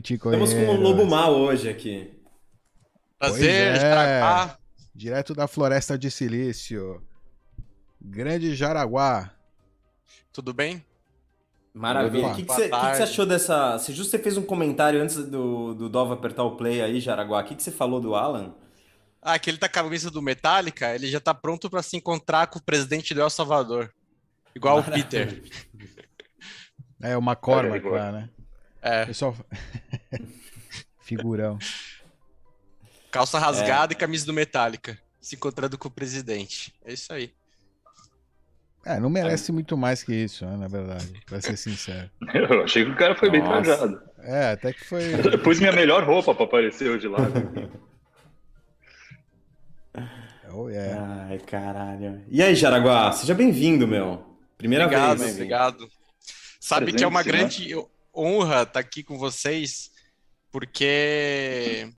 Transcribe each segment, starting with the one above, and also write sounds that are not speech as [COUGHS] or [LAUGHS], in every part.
Bitcoin. Estamos com um lobo mal hoje aqui. Prazer, é. Jaraguá. Direto da floresta de silício. Grande Jaraguá. Tudo bem? Maravilha. O que, você, que que você achou dessa. Se justo você fez um comentário antes do, do Dova apertar o play aí, Jaraguá. O que, que você falou do Alan? Ah, que ele tá com a camisa do Metallica, ele já tá pronto pra se encontrar com o presidente do El Salvador. Igual o Peter. É Olha aí, lá, né? É, Pessoal. [LAUGHS] Figurão. calça rasgada e camisa do Metallica. Se encontrando com o presidente. É isso aí. É, não merece muito mais que isso, né, na verdade, pra ser sincero. [LAUGHS] Eu achei que o cara foi bem Nossa. trajado. É, até que foi. [LAUGHS] Eu pus minha melhor roupa pra aparecer hoje lá. Oh, yeah. Ai, caralho. E aí, Jaraguá? Seja bem-vindo, meu. Primeira Obrigado, vez. obrigado. Sabe que é uma Presente, grande honra estar aqui com vocês, porque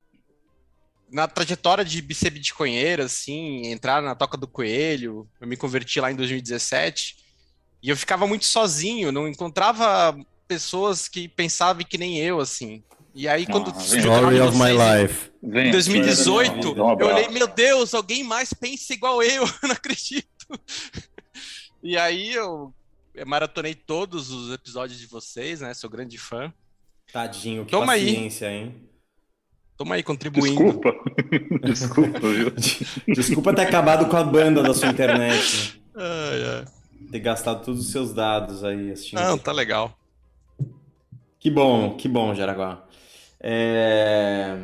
na trajetória de ser bitcoinheiro, assim, entrar na Toca do Coelho, eu me converti lá em 2017, e eu ficava muito sozinho, não encontrava pessoas que pensavam que nem eu, assim. E aí, quando Ah, Story of my life. Em 2018, dá um eu olhei, meu Deus, alguém mais pensa igual eu, eu [LAUGHS] não acredito. E aí eu maratonei todos os episódios de vocês, né? Sou grande fã. Tadinho, que Toma aí. paciência, hein? Toma aí, contribuindo. Desculpa. [LAUGHS] Desculpa, viu? [LAUGHS] Desculpa ter acabado com a banda da sua internet. Ai, ai. Ter gastado todos os seus dados aí assistindo. Não, tá legal. Que bom, que bom, Jaraguá. É,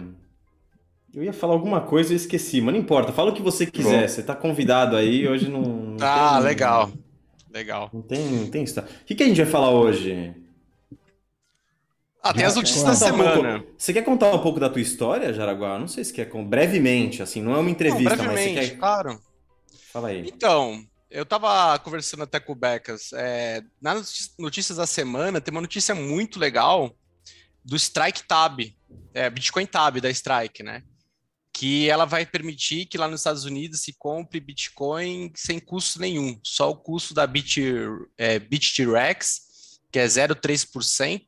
Eu ia falar alguma coisa e esqueci, mas não importa. Fala o que você quiser. Bom. Você tá convidado aí, hoje não. não Ah, tem- legal. Legal. Não tem, não tem história. O que, que a gente vai falar hoje? Ah, tem as notícias da Contar um semana. pouco- Você quer contar um pouco da tua história, Jaraguá? Não sei se quer. com- Brevemente, assim, não é uma Não, entrevista, mas você quer. claro. Fala aí. Então, eu tava conversando até com o Becas. É, nas notícias- notícias da semana, tem uma notícia muito legal do Strike Tab, é, Bitcoin Tab da Strike, né? Que ela vai permitir que lá nos Estados Unidos se compre Bitcoin sem custo nenhum, só o custo da Bit, é, BitTrex, que é 0,3%.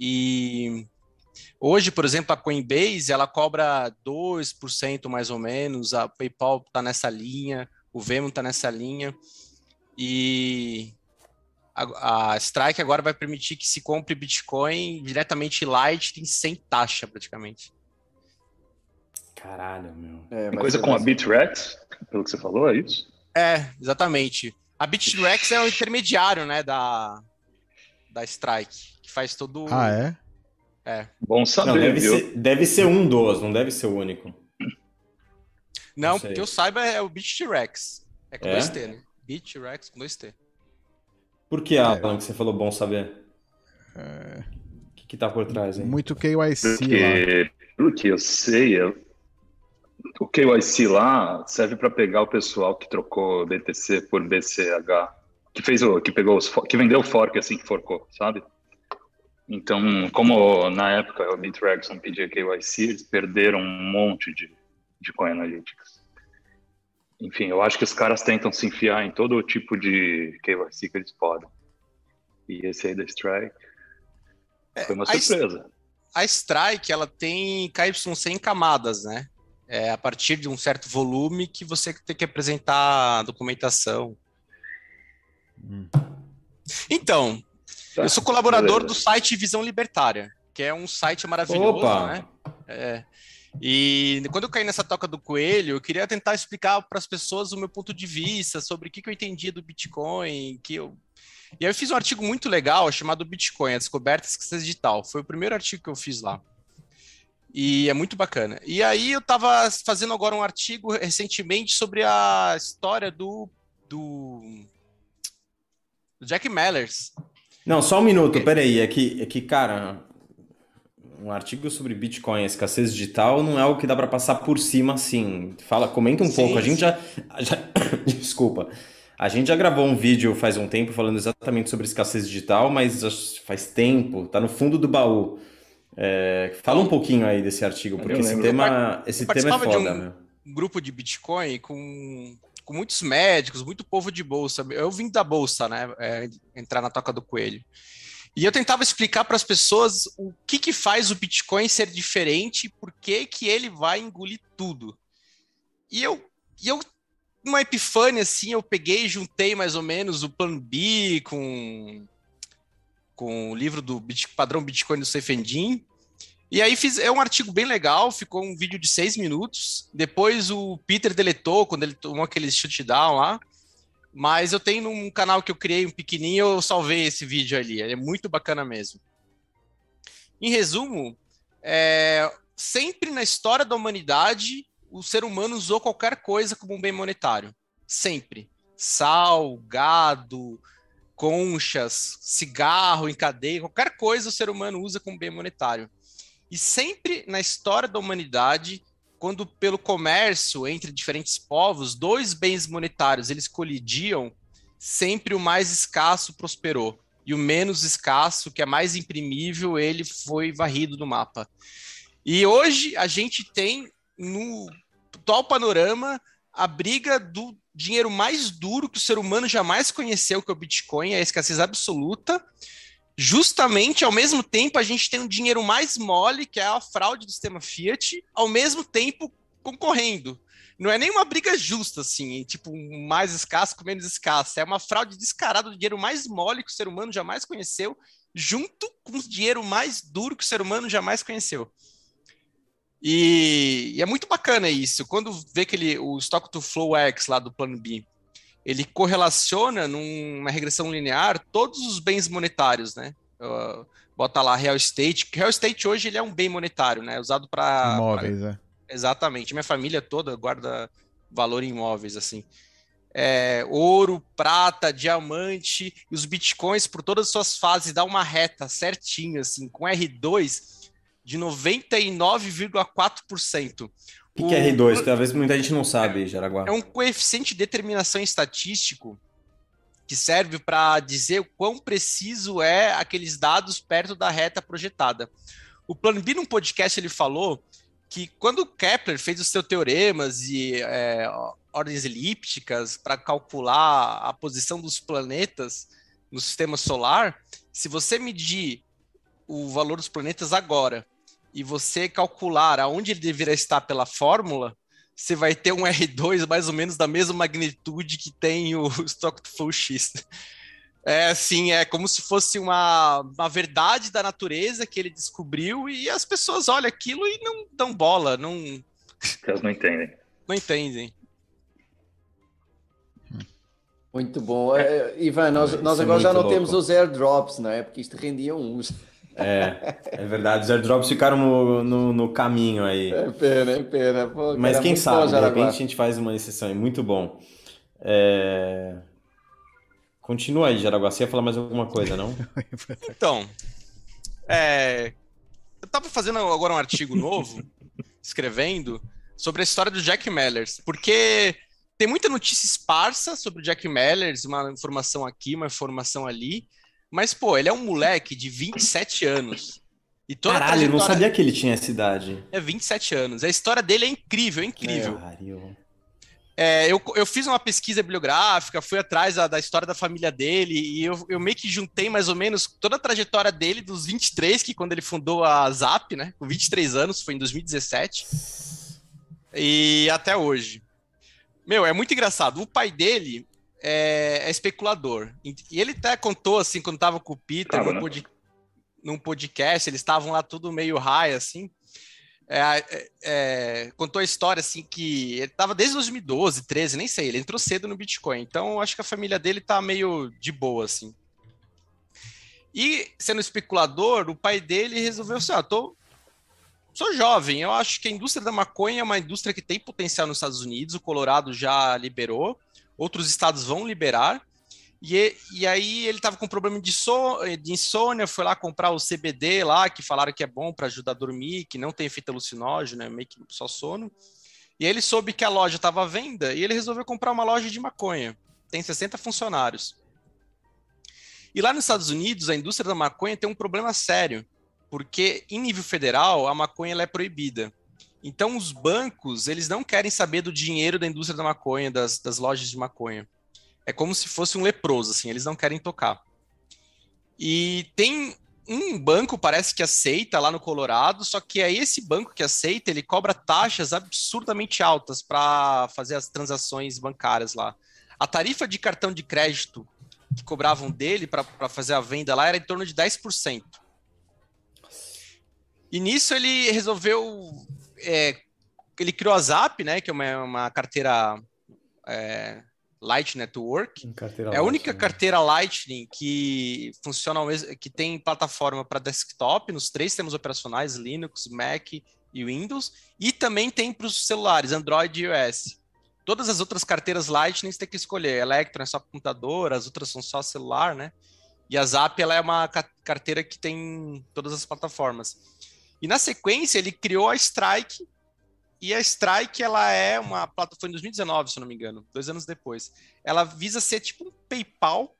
E hoje, por exemplo, a Coinbase ela cobra 2% mais ou menos, a PayPal está nessa linha, o Venmo está nessa linha. E a, a Strike agora vai permitir que se compre Bitcoin diretamente Lightning sem taxa, praticamente. Caralho, meu. É, coisa com a Bitrex, pelo que você falou, é isso? É, exatamente. A BitREX é o intermediário, né, da, da Strike, que faz todo o- Ah, é? é. Bom Não, saber, deve viu? ser, deve ser um dos, não deve ser o único. Não, Não que eu saiba é o BitREX. É com É? dois T, né? BitREX com dois T. Por que, Alan, que você falou bom saber? É, O que, que tá por trás, hein? muito KYC lá. Porque, pelo que eu sei, eu- o KYC lá serve para pegar o pessoal que trocou BTC por BCH, que fez o, que pegou os, que vendeu o fork assim que forcou, sabe? Então, como na época o Bitrex não pedia KYC, eles perderam um monte de, de Coin Analytics. Enfim, eu acho que os caras tentam se enfiar em todo tipo de KYC que eles podem. E esse aí da Strike foi uma S- surpresa. A Strike, ela tem KYC em camadas, né? É a partir de um certo volume que você tem que apresentar a documentação. Hum. Então, Tá, eu sou colaborador beleza. do site Visão Libertária, que é um site maravilhoso, Opa! né? É. E quando eu caí nessa toca do coelho, eu queria tentar explicar para as pessoas o meu ponto de vista sobre o que, que eu entendia do Bitcoin, que eu e aí eu fiz um artigo muito legal chamado Bitcoin, a descoberta da escassez digital. Foi o primeiro artigo que eu fiz lá. E é muito bacana. E aí eu estava fazendo agora um artigo recentemente sobre a história do, do, do Jack Mallers. Não, só um minuto, peraí. É que, é que, cara, um artigo sobre Bitcoin, escassez digital, não é algo que dá para passar por cima assim. Fala, comenta um Sim, pouco. A gente já, [COUGHS] já. Desculpa. A gente já gravou um vídeo faz um tempo falando exatamente sobre escassez digital, mas faz tempo, tá no fundo do baú. É, fala um pouquinho aí desse artigo, porque Eu esse lembro. tema, esse tema é participava de foda, um- meu. um grupo de Bitcoin com, com muitos médicos, muito povo de bolsa. Eu vim da bolsa, né? É, entrar na toca do coelho. E eu tentava explicar para as pessoas o que, que faz o Bitcoin ser diferente e por que, que ele vai engolir tudo. E eu, e eu, uma epifânia assim, eu peguei e juntei mais ou menos o plano B com, com o livro do padrão Bitcoin do Seifendin. E aí fiz, é um artigo bem legal, ficou um vídeo de seis minutos. Depois o Peter deletou quando ele tomou aquele shutdown lá. Mas eu tenho num canal que eu criei, um pequenininho, eu salvei esse vídeo ali. Ele é muito bacana mesmo. Em resumo, é, sempre na história da humanidade, o ser humano usou qualquer coisa como um bem monetário. Sempre. Sal, gado, conchas, cigarro em cadeia, qualquer coisa o ser humano usa como bem monetário. E sempre na história da humanidade, quando pelo comércio entre diferentes povos, dois bens monetários eles colidiam, sempre o mais escasso prosperou e o menos escasso, que é mais imprimível, ele foi varrido do mapa. E hoje a gente tem no atual panorama a briga do dinheiro mais duro que o ser humano jamais conheceu, que é o Bitcoin, é a escassez absoluta, justamente ao mesmo tempo a gente tem um dinheiro mais mole, que é a fraude do sistema Fiat, ao mesmo tempo concorrendo. Não é nem uma briga justa, assim, tipo, mais escasso com menos escasso. É uma fraude descarada do dinheiro mais mole que o ser humano jamais conheceu, junto com o dinheiro mais duro que o ser humano jamais conheceu. E, e é muito bacana isso. Quando vê que ele, o Stock to Flow X lá do plano B, ele correlaciona numa regressão linear todos os bens monetários, né? Uh, bota lá real estate. Real estate hoje ele é um bem monetário, né? Usado para imóveis, pra... é. Exatamente. Minha família toda guarda valor em imóveis assim. É, ouro, prata, diamante e os bitcoins por todas as suas fases dá uma reta certinho assim, com R2 de 99,4%. O que, que é R2? Talvez muita gente não sabe, Jaraguá. É um coeficiente de determinação estatístico que serve para dizer o quão preciso é aqueles dados perto da reta projetada. O Plano B, num podcast, ele falou que quando Kepler fez os seus teoremas e é, ordens elípticas para calcular a posição dos planetas no sistema solar, se você medir o valor dos planetas agora e você calcular aonde ele deveria estar pela fórmula, você vai ter um R2 mais ou menos da mesma magnitude que tem o [LAUGHS] Stock Full X. É assim, é como se fosse uma, uma verdade da natureza que ele descobriu e as pessoas olham aquilo e não dão bola, não. Elas não entendem. Não entendem. Muito bom. É, Ivan, nós, nós é agora já não louco. temos os airdrops, não é? Porque isto rendia uns. É, é verdade. Os airdrops ficaram no, no, no caminho aí. É pena, é pena. Pô, Mas quem sabe, de repente a gente faz uma exceção. É muito bom. É... Continua aí, Jaraguá. Você ia falar mais alguma coisa, não? [LAUGHS] então, é... eu tava fazendo agora um artigo novo, [LAUGHS] escrevendo, sobre a história do Jack Mellers, porque tem muita notícia esparsa sobre o Jack Mellers, uma informação aqui, uma informação ali, mas, pô, ele é um moleque de 27 anos. E toda Caralho, eu não sabia que ele tinha essa idade. É 27 anos. A história dele é incrível, é incrível. É, eu, eu fiz uma pesquisa bibliográfica, fui atrás da, da história da família dele e eu, eu, meio que juntei mais ou menos toda a trajetória dele dos 23, que quando ele fundou a Zap, né, com 23 anos, foi em 2017, e até hoje. Meu, é muito engraçado. O pai dele é, é, especulador. E ele até contou, assim, quando tava com o Peter, num, né? pod, num, podcast, eles estavam lá tudo meio high, assim. É, é, é, contou a história, assim, que ele tava desde 2012, 13, nem sei, ele entrou cedo no Bitcoin. Então, acho que a família dele tá meio de boa, assim. E, sendo especulador, o pai dele resolveu assim, ah, tô... Sou jovem, eu acho que a indústria da maconha é uma indústria que tem potencial nos Estados Unidos, o Colorado já liberou, outros estados vão liberar. E, e aí ele estava com problema de, so, de insônia, foi lá comprar o CBD lá, que falaram que é bom para ajudar a dormir, que não tem efeito alucinógeno, é meio que só sono. E aí ele soube que a loja estava à venda e ele resolveu comprar uma loja de maconha. Tem 60 funcionários. E lá nos Estados Unidos, a indústria da maconha tem um problema sério, porque em nível federal a maconha é proibida. Então, os bancos, eles não querem saber do dinheiro da indústria da maconha, das, das lojas de maconha. É como se fosse um leproso, assim, eles não querem tocar. E tem um banco, parece que aceita lá no Colorado, só que é esse banco que aceita, ele cobra taxas absurdamente altas para fazer as transações bancárias lá. A tarifa de cartão de crédito que cobravam dele para fazer a venda lá era em torno de 10%. E nisso ele resolveu. É, ele criou a Zap, né? Que é uma, uma carteira é, Light Network. é a única né? carteira Lightning que funciona que tem plataforma para desktop nos três sistemas operacionais Linux, Mac e Windows, e também tem para os celulares Android e iOS. Todas as outras carteiras Lightning você tem que escolher. Electron é só computador, as outras são só celular, né? E a Zap ela é uma carteira que tem todas as plataformas. E na sequência ele criou a Strike, e a Strike ela é uma plataforma em 2019, se não me engano, dois anos depois. Ela visa ser tipo um PayPal,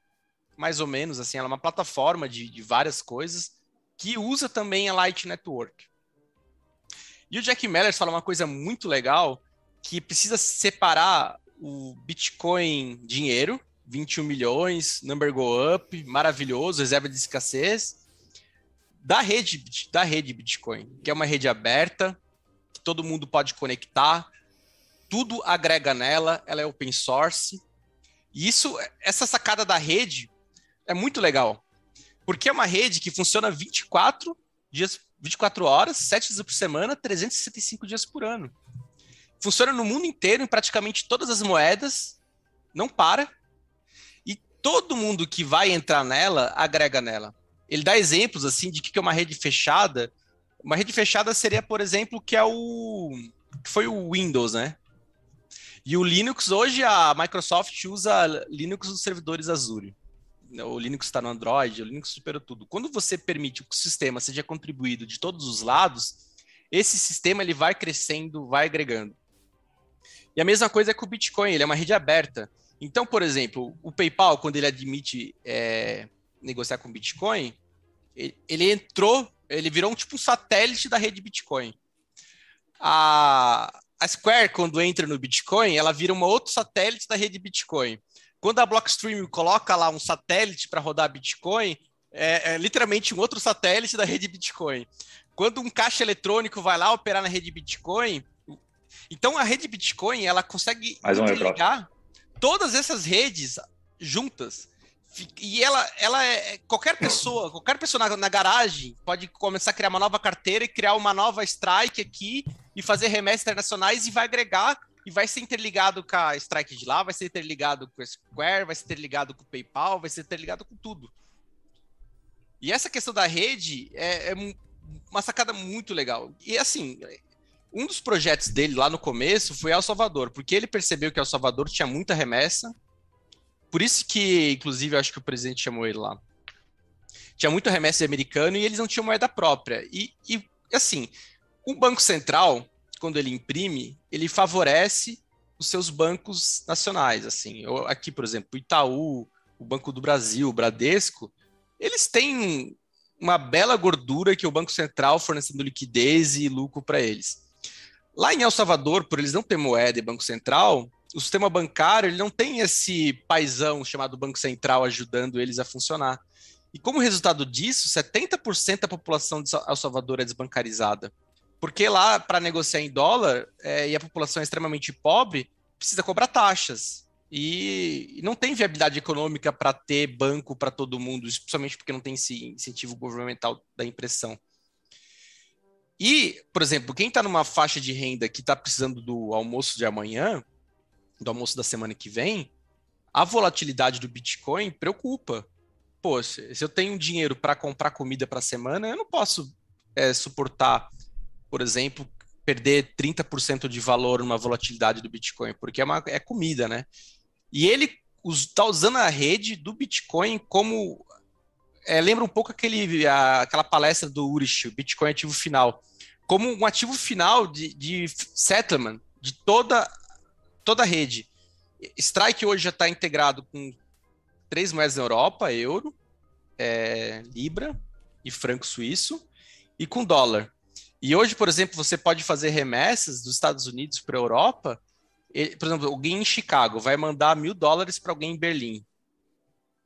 mais ou menos, assim, ela é uma plataforma de, de várias coisas que usa também a Light Network. E o Jack Mellers fala uma coisa muito legal, que precisa separar o Bitcoin dinheiro, 21 milhões, number go up, maravilhoso, reserva de escassez, da rede, da rede Bitcoin, que é uma rede aberta, que todo mundo pode conectar, tudo agrega nela, ela é open source. E isso, essa sacada da rede é muito legal, porque é uma rede que funciona 24 dias, 24 horas, 7 dias por semana, 365 dias por ano funciona no mundo inteiro, em praticamente todas as moedas, não para. E todo mundo que vai entrar nela, agrega nela. Ele dá exemplos assim de que é uma rede fechada. Uma rede fechada seria, por exemplo, que é o que foi o Windows, né? E o Linux hoje a Microsoft usa Linux nos servidores Azure. O Linux está no Android, o Linux supera tudo. Quando você permite que o sistema seja contribuído de todos os lados, esse sistema ele vai crescendo, vai agregando. E a mesma coisa é com o Bitcoin, ele é uma rede aberta. Então, por exemplo, o PayPal, quando ele admite é, negociar com Bitcoin, ele, entrou, ele virou um tipo um satélite da rede Bitcoin. A, a Square, quando entra no Bitcoin, ela vira um outro satélite da rede Bitcoin. Quando a Blockstream coloca lá um satélite para rodar Bitcoin, é, é, literalmente um outro satélite da rede Bitcoin. Quando um caixa eletrônico vai lá operar na rede Bitcoin, então a rede Bitcoin ela consegue ligar todas essas redes juntas. E ela, ela é, é. Qualquer pessoa, [COUGHS] qualquer pessoa na, na, garagem pode começar a criar uma nova carteira e criar uma nova strike aqui e fazer remessas internacionais e vai agregar e vai ser interligado com a strike de lá, vai ser interligado com a Square, vai ser interligado com o PayPal, vai ser interligado com tudo. E essa questão da rede é, é uma sacada muito legal. E assim, um dos projetos dele lá no começo foi El Salvador, porque ele percebeu que El Salvador tinha muita remessa. Por isso que, inclusive, acho que o presidente chamou ele lá. Tinha muita remessa americano e eles não tinham moeda própria. E, e assim, o Banco Central, quando ele imprime, ele favorece os seus bancos nacionais. Assim, eu, aqui, por exemplo, o Itaú, o Banco do Brasil, o Bradesco, eles têm uma bela gordura que o Banco Central fornecendo liquidez e lucro para eles. Lá em El Salvador, por eles não ter moeda e banco central, o sistema bancário ele não tem esse paisão chamado Banco Central ajudando eles a funcionar. E como resultado disso, 70% da população de El Salvador é desbancarizada. Porque lá, para negociar em dólar, é, e a população é extremamente pobre, precisa cobrar taxas. E, e não tem viabilidade econômica para ter banco para todo mundo, especialmente porque não tem esse incentivo governamental da impressão. E, por exemplo, quem está numa faixa de renda que está precisando do almoço de amanhã, do almoço da semana que vem, a volatilidade do Bitcoin preocupa. Pô, se eu tenho dinheiro para comprar comida para a semana, eu não posso é, suportar, por exemplo, perder 30% de valor numa volatilidade do Bitcoin, porque é, uma, é comida, né? E ele está usando a rede do Bitcoin como é, lembra um pouco aquele, a, aquela palestra do Urish, o Bitcoin ativo final, como um ativo final de, de settlement de toda, toda a rede. Strike hoje já está integrado com três moedas na Europa, euro, é, libra e franco suíço, e com dólar. E hoje, por exemplo, você pode fazer remessas dos Estados Unidos para a Europa. Por exemplo, alguém em Chicago vai mandar mil dólares para alguém em Berlim.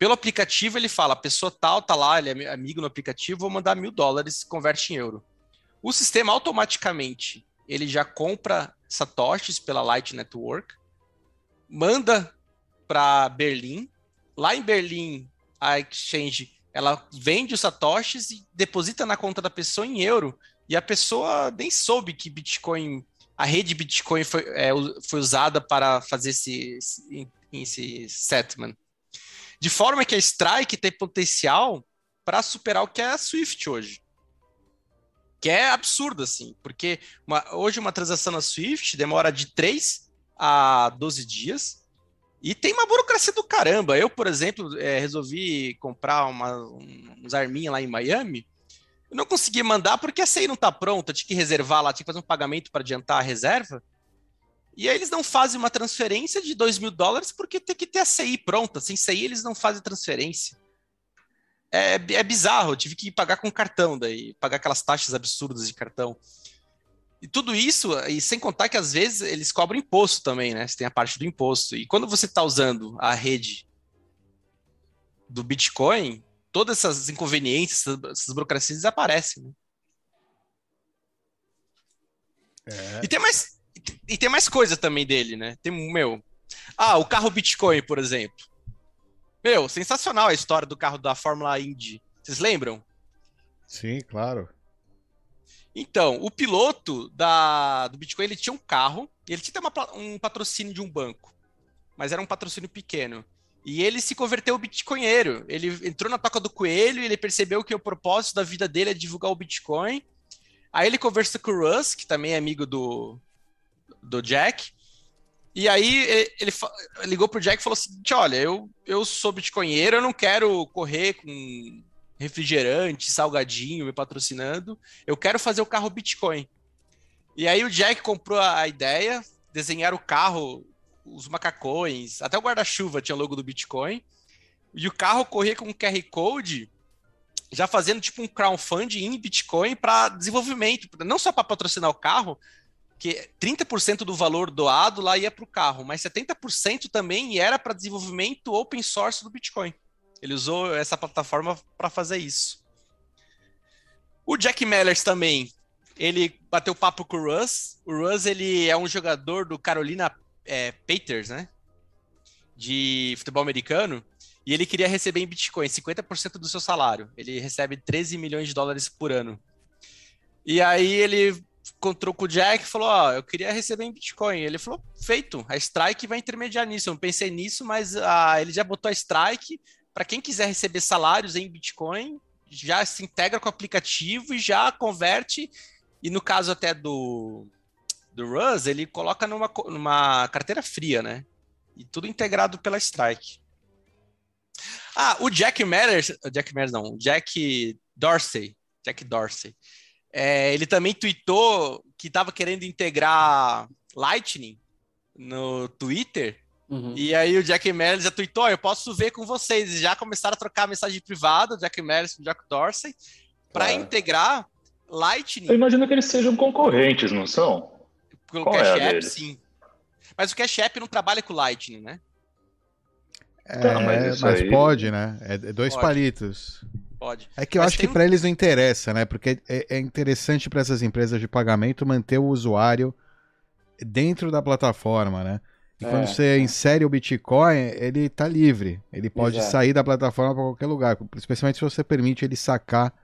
Pelo aplicativo, ele fala: a pessoa tal tá lá, ele é amigo no aplicativo, vou mandar mil dólares, converte em euro. O sistema automaticamente ele já compra satoshis pela Light Network, manda para Berlim. Lá em Berlim, a exchange ela vende os satoshis e deposita na conta da pessoa em euro. E a pessoa nem soube que Bitcoin, a rede Bitcoin foi, é, foi usada para fazer esse, esse, esse settlement. De forma que a Strike tem potencial para superar o que é a Swift hoje. Que é absurdo, assim, porque uma, hoje uma transação na Swift demora de 3 a 12 dias e tem uma burocracia do caramba. Eu, por exemplo, é, resolvi comprar uma, uns arminhas lá em Miami eu não consegui mandar porque a CI não está pronta, tinha que reservar lá, tinha que fazer um pagamento para adiantar a reserva. E aí eles não fazem uma transferência de 2 mil dólares porque tem que ter a CI pronta. Sem CI eles não fazem transferência. É, é bizarro, eu tive que pagar com cartão daí, pagar aquelas taxas absurdas de cartão. E tudo isso, e sem contar que às vezes eles cobram imposto também, né? Você tem a parte do imposto. E quando você está usando a rede do Bitcoin, todas essas inconveniências, essas burocracias desaparecem. Né? É. E tem mais e tem mais coisa também dele, né? Tem meu, ah, o carro Bitcoin, por exemplo. Meu, sensacional a história do carro da Fórmula Indy. Vocês lembram? Sim, claro. Então, o piloto da, do Bitcoin ele tinha um carro e ele tinha uma, um patrocínio de um banco, mas era um patrocínio pequeno. E ele se converteu bitcoinheiro. Ele entrou na toca do coelho e ele percebeu que o propósito da vida dele é divulgar o Bitcoin. Aí ele conversa com o Russ, que também é amigo do, do Jack. E aí ele, ligou pro Jack e falou assim: olha, eu, eu sou bitcoinheiro, eu não quero correr com refrigerante, salgadinho me patrocinando. Eu quero fazer o carro Bitcoin. E aí o Jack comprou a ideia, desenhar o carro os macacões, até o guarda-chuva tinha logo do Bitcoin. E o carro corria com um QR Code, já fazendo tipo um crowdfunding em Bitcoin para desenvolvimento, não só para patrocinar o carro, que 30% do valor doado lá ia para o carro, mas 70% também era para desenvolvimento open source do Bitcoin. Ele usou essa plataforma para fazer isso. O Jack Mellers também, ele bateu papo com o Russ. O Russ ele é um jogador do Carolina é, Peters, né? De futebol americano. E ele queria receber em Bitcoin 50% do seu salário. Ele recebe 13 milhões de dólares por ano. E aí ele encontrou com o Jack e falou: Ó, oh, eu queria receber em Bitcoin. Ele falou: feito, a Strike vai intermediar nisso. Eu não pensei nisso, mas ah, ele já botou a Strike. Para quem quiser receber salários em Bitcoin, já se integra com o aplicativo e já converte. E no caso até do, do Ruz, ele coloca numa, numa carteira fria, né? E tudo integrado pela Strike. Ah, o Jack Matters, Jack Matters não, Jack Dorsey, Jack Dorsey, é, ele também tweetou que estava querendo integrar Lightning no Twitter. Uhum. E aí o Jack Matters já tweetou, eu posso ver com vocês. E já começaram a trocar mensagem privada, Jack Matters com Jack Dorsey, para integrar Lightning. Eu imagino que eles sejam concorrentes, não são? Pelo Qual Cash é App, sim. Mas o Cash App não trabalha com Lightning, né? É, tá, mas, mas aí... pode, né? É, é dois pode. palitos. Pode. É que eu mas acho que um... para eles não interessa, né? Porque é, é interessante para essas empresas de pagamento manter o usuário dentro da plataforma, né? E quando é, você é. insere o Bitcoin, ele está livre. Ele pode Exato. sair da plataforma para qualquer lugar, especialmente se você permite ele sacar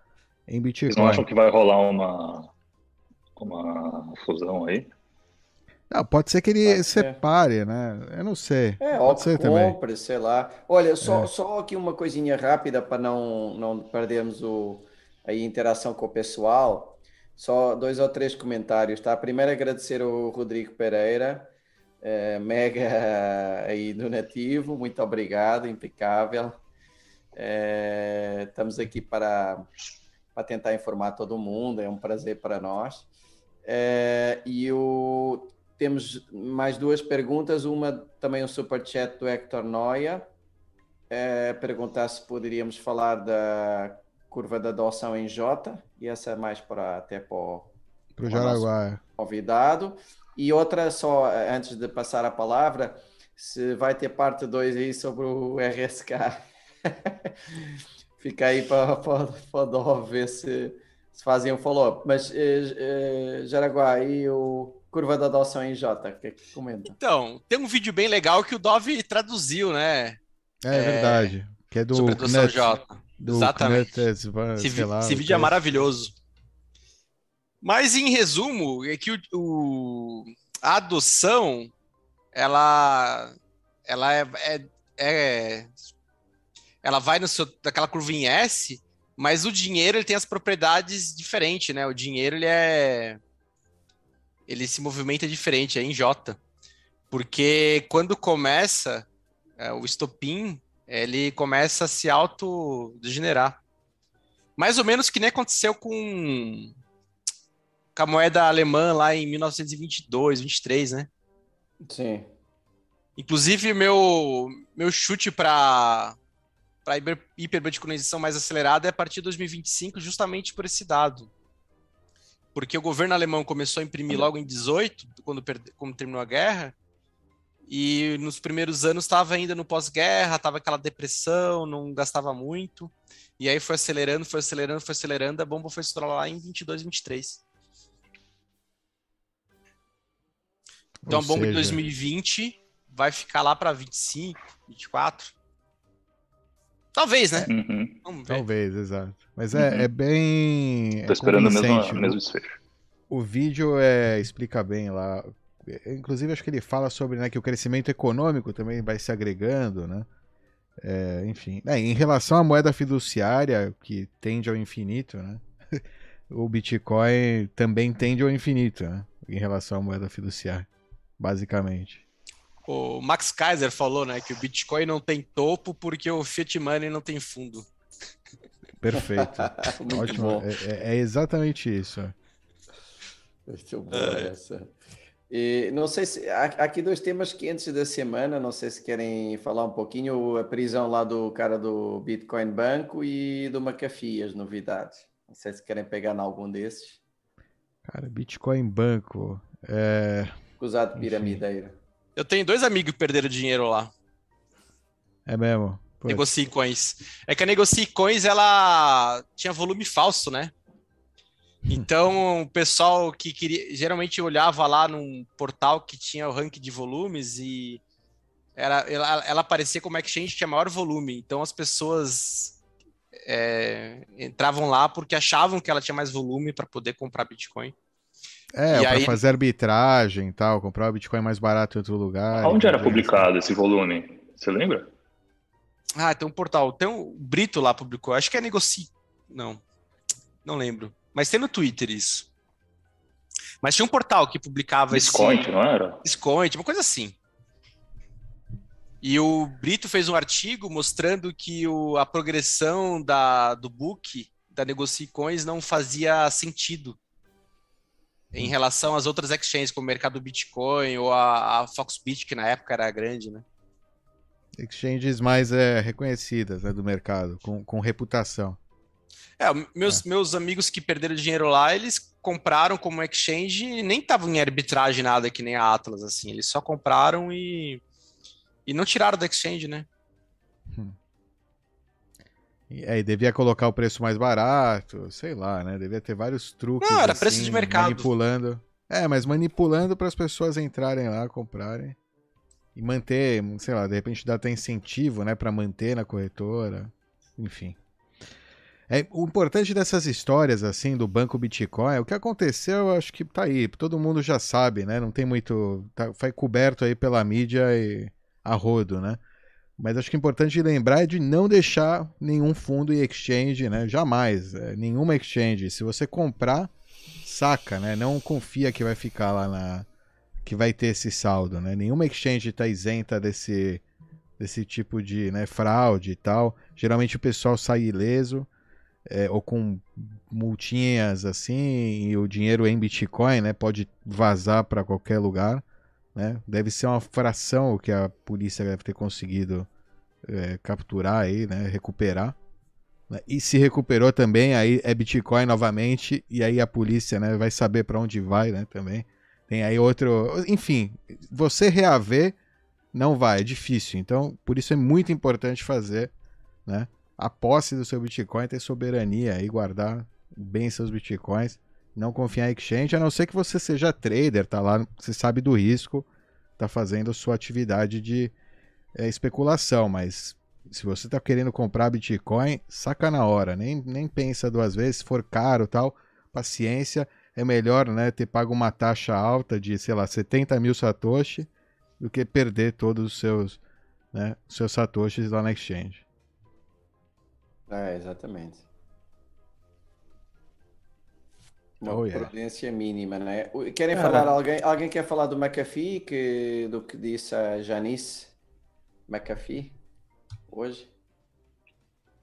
em Bitcoin. Vocês não acham que vai rolar uma, uma fusão aí? Não, pode ser que ele pode separe, ser. né? Eu não sei. É, pode ser também. compre, sei lá. Olha, só, é. só aqui uma coisinha rápida para não, não perdermos o, a interação com o pessoal. Só dois ou três comentários, tá? Primeiro agradecer ao Rodrigo Pereira, é, mega [LAUGHS] aí donativo, muito obrigado, impecável. É, estamos aqui para, para tentar informar todo mundo, é um prazer para nós. É, e o temos mais duas perguntas. Uma também um superchat do Hector Noia. É, perguntar se poderíamos falar da curva da adoção em J. E essa é mais para até para o, Para o Jaraguá. Convidado. E outra, só antes de passar a palavra, se vai ter parte 2 aí sobre o RSK. [LAUGHS] Fica aí para, para, para ver se, se fazem um follow-up. Mas uh, uh, Jaraguá e o Curva da Adoção em J, o que é que comenta? Então, tem um vídeo bem legal que o Dove traduziu, né? É, é verdade. Que é do sobre adoção Knut, J. Do Exatamente. Knut, esse, lá, esse vídeo é maravilhoso. Mas em resumo, é que o, o a adoção ela ela é, é, é ela vai no seu daquela curva em S, mas o dinheiro ele tem as propriedades diferentes, né? O dinheiro ele é ele se movimenta diferente, é em J. Porque quando começa é, o estopim, ele começa a se autodegenerar. Mais ou menos que nem aconteceu com, com a moeda alemã lá em 1922, 23, né? Sim. Inclusive, meu, meu chute para para hiperbitcoinização mais acelerada é a partir de 2025, justamente por esse dado. Porque o governo alemão começou a imprimir logo em 18, quando, quando terminou a guerra, e nos primeiros anos estava ainda no pós-guerra, estava aquela depressão, não gastava muito. E aí foi acelerando, foi acelerando, foi acelerando, a bomba foi estourar lá em 22, 23. Então Ou a bomba seja... de 2020 vai ficar lá para 25, 24. Talvez, né? Uhum. Talvez, exato. Mas é, uhum. é bem. Tô é esperando o mesmo, mesmo desfecho. O vídeo é, explica bem lá. Inclusive, acho que ele fala sobre né, que o crescimento econômico também vai se agregando, né? É, enfim, é, em relação à moeda fiduciária, que tende ao infinito, né? [LAUGHS] o Bitcoin também tende ao infinito, né? Em relação à moeda fiduciária, basicamente. O Max Kaiser falou, né, que o Bitcoin não tem topo porque o Fiat Money não tem fundo. Perfeito. [LAUGHS] Ótimo. É, é, é, exatamente isso. Muito bom é. essa. E, não sei se há, aqui dois temas quentes da semana. Não sei se querem falar um pouquinho a prisão lá do cara do Bitcoin Banco e do McAfee, as novidades. Não sei se querem pegar em algum desses. Cara, Bitcoin Banco. É... Acusado de piramideiro. Eu tenho dois amigos que perderam dinheiro lá. É mesmo? Negocie Coins. É que a Negocie Coins, ela tinha volume falso, né? Então, o pessoal que queria, geralmente olhava lá num portal que tinha o ranking de volumes e era, ela, ela aparecia como exchange que tinha maior volume. Então, as pessoas é, entravam lá porque achavam que ela tinha mais volume para poder comprar Bitcoin. É, para aí... fazer arbitragem e tal, comprar o Bitcoin mais barato em outro lugar. Onde era publicado esse volume? Você lembra? Ah, tem um portal. Tem um Brito lá publicou. Acho que é Negoci. Não. Não lembro. Mas tem no Twitter isso. Mas tinha um portal que publicava Discount, esse... não era? Discount, uma coisa assim. E o Brito fez um artigo mostrando que o, a progressão da, do book da Negocicoins não fazia sentido em relação às outras exchanges, como o mercado Bitcoin ou a, a Foxbit, que na época era grande, né? Exchanges mais é, reconhecidas né, do mercado, com, com reputação. É, meus, é. meus amigos que perderam dinheiro lá, eles compraram como exchange e nem estavam em arbitragem nada que nem a Atlas, assim. Eles só compraram e, e não tiraram da exchange, né? Hum. E aí devia colocar o preço mais barato, sei lá, né? Devia ter vários truques. Não, era assim, preço de mercado. Manipulando. É, mas manipulando para as pessoas entrarem lá, comprarem. E manter, sei lá, de repente dá até incentivo, né, para manter na corretora. Enfim. É, o importante dessas histórias, assim, do banco Bitcoin, é o que aconteceu, acho que tá aí. Todo mundo já sabe, né? Não tem muito. Tá, foi coberto aí pela mídia e a rodo, né? Mas acho que é importante lembrar de não deixar nenhum fundo e exchange, né? Jamais. É, nenhuma exchange. Se você comprar, saca, né? Não confia que vai ficar lá na. que vai ter esse saldo, né? Nenhuma exchange está isenta desse, desse tipo de né, fraude e tal. Geralmente o pessoal sai ileso. É, ou com multinhas assim, e o dinheiro em Bitcoin, né? Pode vazar para qualquer lugar. Né? Deve ser uma fração que a polícia deve ter conseguido é, capturar aí, né? recuperar. Né? E se recuperou também, aí é Bitcoin novamente, e aí a polícia né, vai saber para onde vai né, também. Tem aí outro. Enfim, você reaver não vai, é difícil. Então, por isso é muito importante fazer né, a posse do seu Bitcoin, ter soberania e guardar bem seus Bitcoins. Não confiar em exchange, a não ser que você seja trader, tá lá, você sabe do risco, tá fazendo sua atividade de é, especulação, mas se você está querendo comprar Bitcoin, saca na hora, nem, nem pensa duas vezes, se for caro tal, paciência, é melhor né, ter pago uma taxa alta de, sei lá, 70 mil satoshi do que perder todos os seus, né, seus satoshis lá na exchange. É, exatamente. Uma oh, yeah. prudência mínima, né? Querem falar alguém? Alguém quer falar do McAfee que, do que disse a Janice McAfee? hoje?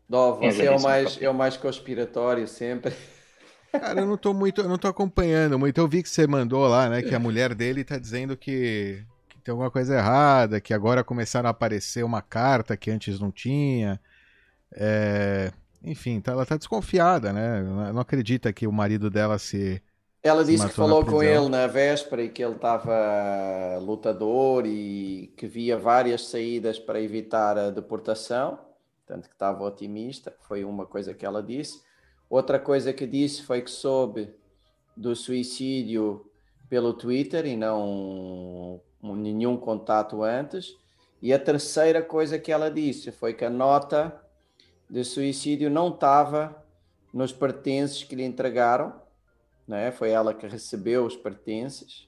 Dó, você é o, mais, é o mais conspiratório sempre. [LAUGHS] Cara, eu não tô muito, eu não tô acompanhando muito. Eu vi que você mandou lá, né, que a mulher dele tá dizendo que, que tem alguma coisa errada, que agora começaram a aparecer uma carta que antes não tinha. É... Enfim, tá, ela tá desconfiada, né? Não acredita que o marido dela se ela disse que falou com ele na véspera e que ele estava lutador e que via várias saídas para evitar a deportação, tanto que estava otimista, foi uma coisa que ela disse. Outra coisa que disse foi que soube do suicídio pelo Twitter e não nenhum contato antes. E a terceira coisa que ela disse foi que a nota de suicídio não estava nos pertences que lhe entregaram né? Foi ela que recebeu os pertences